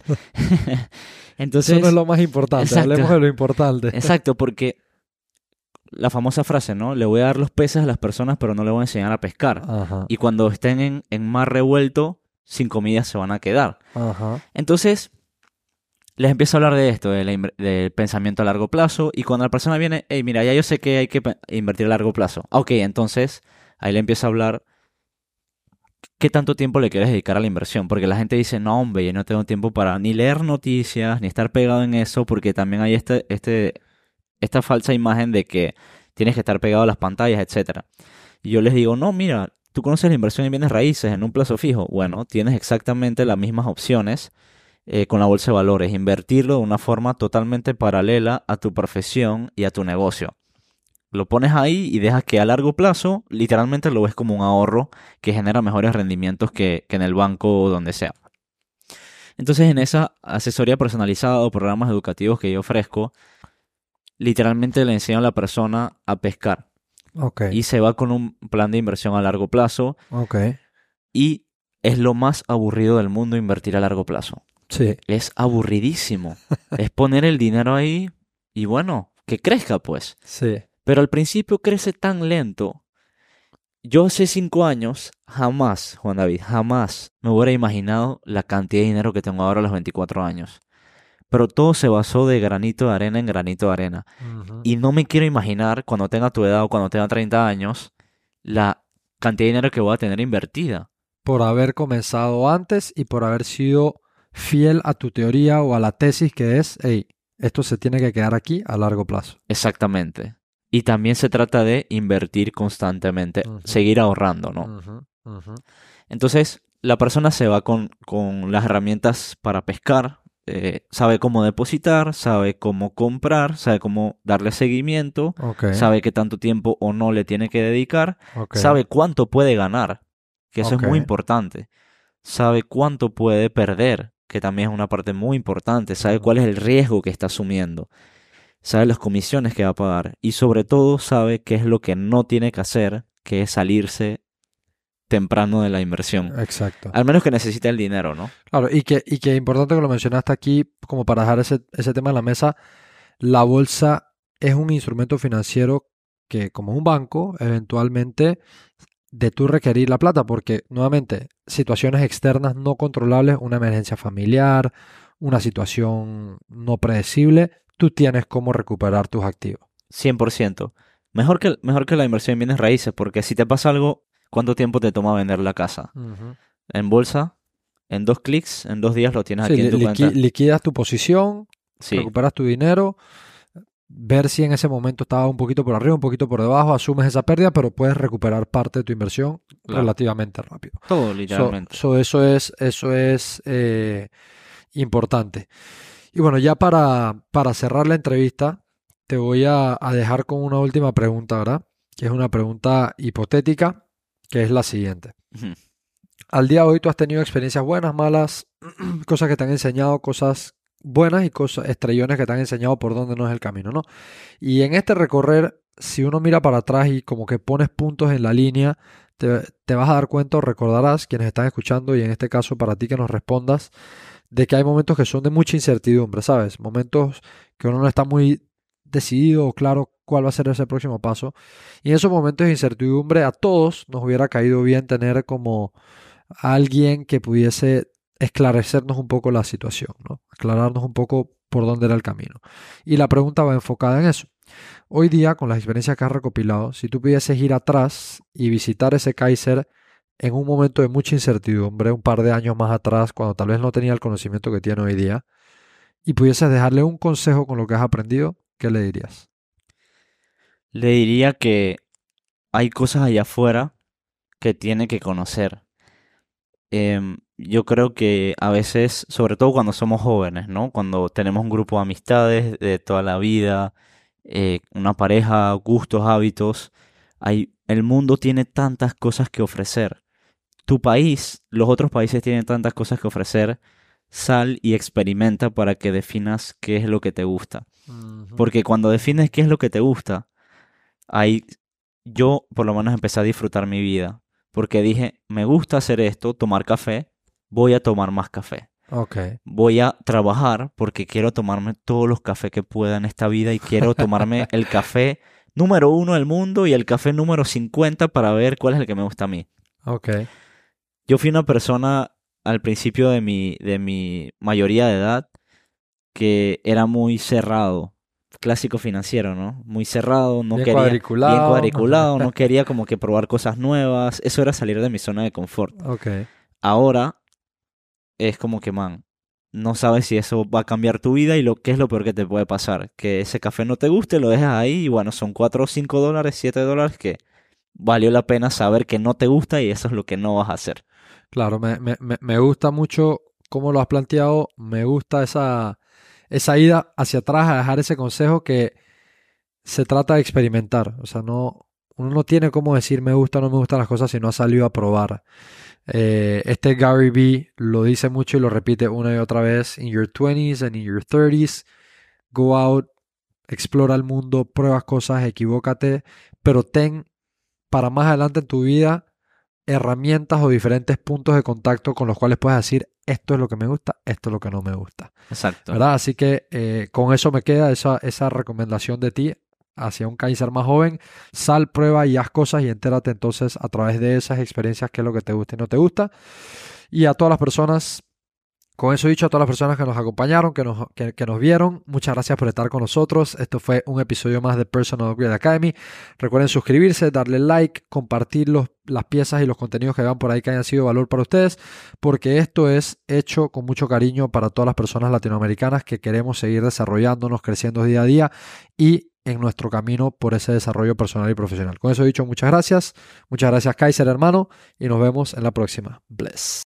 Entonces, Eso no es lo más importante, Exacto. hablemos de lo importante. exacto, porque la famosa frase, ¿no? Le voy a dar los peces a las personas, pero no le voy a enseñar a pescar. Ajá, Y cuando estén en, en mar revuelto, sin comida se van a quedar. ajá, Entonces, les empiezo a hablar de esto, de la inver- del pensamiento a largo plazo. Y cuando la persona viene, hey, mira, ya yo sé que hay que invertir a largo plazo. Ah, Ok, entonces ahí le empiezo a hablar. ¿Qué tanto tiempo le quieres dedicar a la inversión? Porque la gente dice, no, hombre, yo no tengo tiempo para ni leer noticias, ni estar pegado en eso, porque también hay este, este, esta falsa imagen de que tienes que estar pegado a las pantallas, etcétera. Y yo les digo, no, mira, tú conoces la inversión en bienes raíces en un plazo fijo. Bueno, tienes exactamente las mismas opciones eh, con la bolsa de valores, invertirlo de una forma totalmente paralela a tu profesión y a tu negocio. Lo pones ahí y dejas que a largo plazo, literalmente lo ves como un ahorro que genera mejores rendimientos que, que en el banco o donde sea. Entonces, en esa asesoría personalizada o programas educativos que yo ofrezco, literalmente le enseño a la persona a pescar. Y se va con un plan de inversión a largo plazo. Y es lo más aburrido del mundo invertir a largo plazo. sí, Es aburridísimo. es poner el dinero ahí y bueno, que crezca pues. sí, Pero al principio crece tan lento. Yo hace cinco años, jamás, Juan David, jamás me hubiera imaginado la cantidad de dinero que tengo ahora a los 24 años. Pero todo se basó de granito de arena en granito de arena. Y no me quiero imaginar cuando tenga tu edad o cuando tenga 30 años la cantidad de dinero que voy a tener invertida. por haber comenzado antes y por haber sido fiel a tu teoría o a la tesis que es, hey, esto se tiene que quedar aquí a largo plazo. Exactamente. Y también se trata de invertir constantemente, seguir ahorrando, ¿no? Entonces, la persona se va con, con las herramientas para pescar, eh, sabe cómo depositar, sabe cómo comprar, sabe cómo darle seguimiento, sabe qué tanto tiempo o no le tiene que dedicar, sabe cuánto puede ganar, que eso es muy importante, sabe cuánto puede perder, que también es una parte muy importante, sabe cuál es el riesgo que está asumiendo, sabe las comisiones que va a pagar y sobre todo sabe qué es lo que no tiene que hacer, que es salirse temprano de la inversión. Exacto. Al menos que necesite el dinero, ¿no? Claro, y que, y que importante que lo mencionaste aquí, como para dejar ese, ese tema en la mesa, la bolsa es un instrumento financiero que, como un banco, eventualmente de tú requerir la plata, porque nuevamente, situaciones externas no controlables, una emergencia familiar, una situación no predecible, tú tienes cómo recuperar tus activos. 100%. Mejor que, mejor que la inversión en bienes raíces, porque si te pasa algo, ¿cuánto tiempo te toma vender la casa? En bolsa, en dos clics, en dos días lo tienes Sí, aquí en tu liqui- cuenta. liquidas tu posición, Sí, recuperas tu dinero, ver si en ese momento estaba un poquito por arriba, un poquito por debajo, asumes esa pérdida, pero puedes recuperar parte de tu inversión Claro. relativamente rápido. todo So- literalmente. so eso es, eso es eh, importante. Y bueno, ya para, para cerrar la entrevista, te voy a, a dejar con una última pregunta, ¿verdad? Que es una pregunta hipotética, que es la siguiente. Al día de hoy tú has tenido experiencias buenas, malas, cosas que te han enseñado, cosas buenas y cosas, estrellones que te han enseñado por dónde no es el camino, ¿no? Y en este recorrer, si uno mira para atrás y como que pones puntos en la línea, te, te vas a dar cuenta o recordarás, quienes están escuchando, y en este caso para ti que nos respondas, de que hay momentos que son de mucha incertidumbre, ¿sabes? Momentos que uno no está muy decidido o claro cuál va a ser ese próximo paso. Y en esos momentos de incertidumbre a todos nos hubiera caído bien tener como alguien que pudiese esclarecernos un poco la situación, ¿no? Aclararnos un poco por dónde era el camino. Y la pregunta va enfocada en eso. Hoy día, con las experiencias que has recopilado, si tú pudieses ir atrás y visitar ese Kaiser en un momento de mucha incertidumbre, un par de años más atrás, cuando tal vez no tenía el conocimiento que tiene hoy día, y pudieses dejarle un consejo con lo que has aprendido, ¿qué le dirías? Le diría que hay cosas allá afuera que tiene que conocer. Em, yo creo que a veces, sobre todo cuando somos jóvenes, ¿no? Cuando tenemos un grupo de amistades de toda la vida, eh, una pareja, gustos, hábitos, hay, el mundo tiene tantas cosas que ofrecer. Tu país, los otros países tienen tantas cosas que ofrecer. Sal y experimenta para que definas qué es lo que te gusta. Porque cuando defines qué es lo que te gusta, ahí yo por lo menos empecé a disfrutar mi vida. Porque dije, me gusta hacer esto, tomar café, voy a tomar más café. Ok, Voy a trabajar porque quiero tomarme todos los cafés que pueda en esta vida y quiero tomarme el café número uno del mundo y el café número 50 para ver cuál es el que me gusta a mí. ok, Yo fui una persona al principio de mi, de mi mayoría de edad que era muy cerrado, clásico financiero, ¿no? Muy cerrado, no Bien quería cuadriculado. bien cuadriculado, no quería como que probar cosas nuevas, eso era salir de mi zona de confort. ok. Ahora es como que, man, no sabes si eso va a cambiar tu vida y lo que es lo peor que te puede pasar, que ese café no te guste, lo dejas ahí y bueno, son 4 o 5 dólares, 7 dólares que valió la pena saber que no te gusta y eso es lo que no vas a hacer. Claro, me, me, me- me gusta mucho cómo lo has planteado, me gusta esa, esa ida hacia atrás a dejar ese consejo que se trata de experimentar, o sea, no, Uno no tiene cómo decir me gusta o no me gustan las cosas si no ha salido a probar. Eh, este Gary Vee lo dice mucho y lo repite una y otra vez. In your 20s and in your 30s, go out, explora el mundo, pruebas cosas, equivócate, pero ten para más adelante en tu vida herramientas o diferentes puntos de contacto con los cuales puedes decir esto es lo que me gusta, esto es lo que no me gusta. Exacto. ¿Verdad? Así que eh, con eso me queda esa, esa recomendación de ti hacia un Kaiser más joven. Sal, prueba y haz cosas y entérate entonces a través de esas experiencias qué es lo que te gusta y no te gusta. Y a todas las personas con eso dicho, a todas las personas que nos acompañaron, que nos, que, nos, vieron, muchas gracias por estar con nosotros. Esto fue un episodio más de Personal Upgrade Academy. Recuerden suscribirse, darle like, compartir los, las piezas y los contenidos que vean por ahí que hayan sido valor para ustedes, porque esto es hecho con mucho cariño para todas las personas latinoamericanas que queremos seguir desarrollándonos, creciendo día a día y en nuestro camino por ese desarrollo personal y profesional. Con eso dicho, muchas gracias. Muchas gracias Kaiser, hermano, y nos vemos en la próxima. Bless.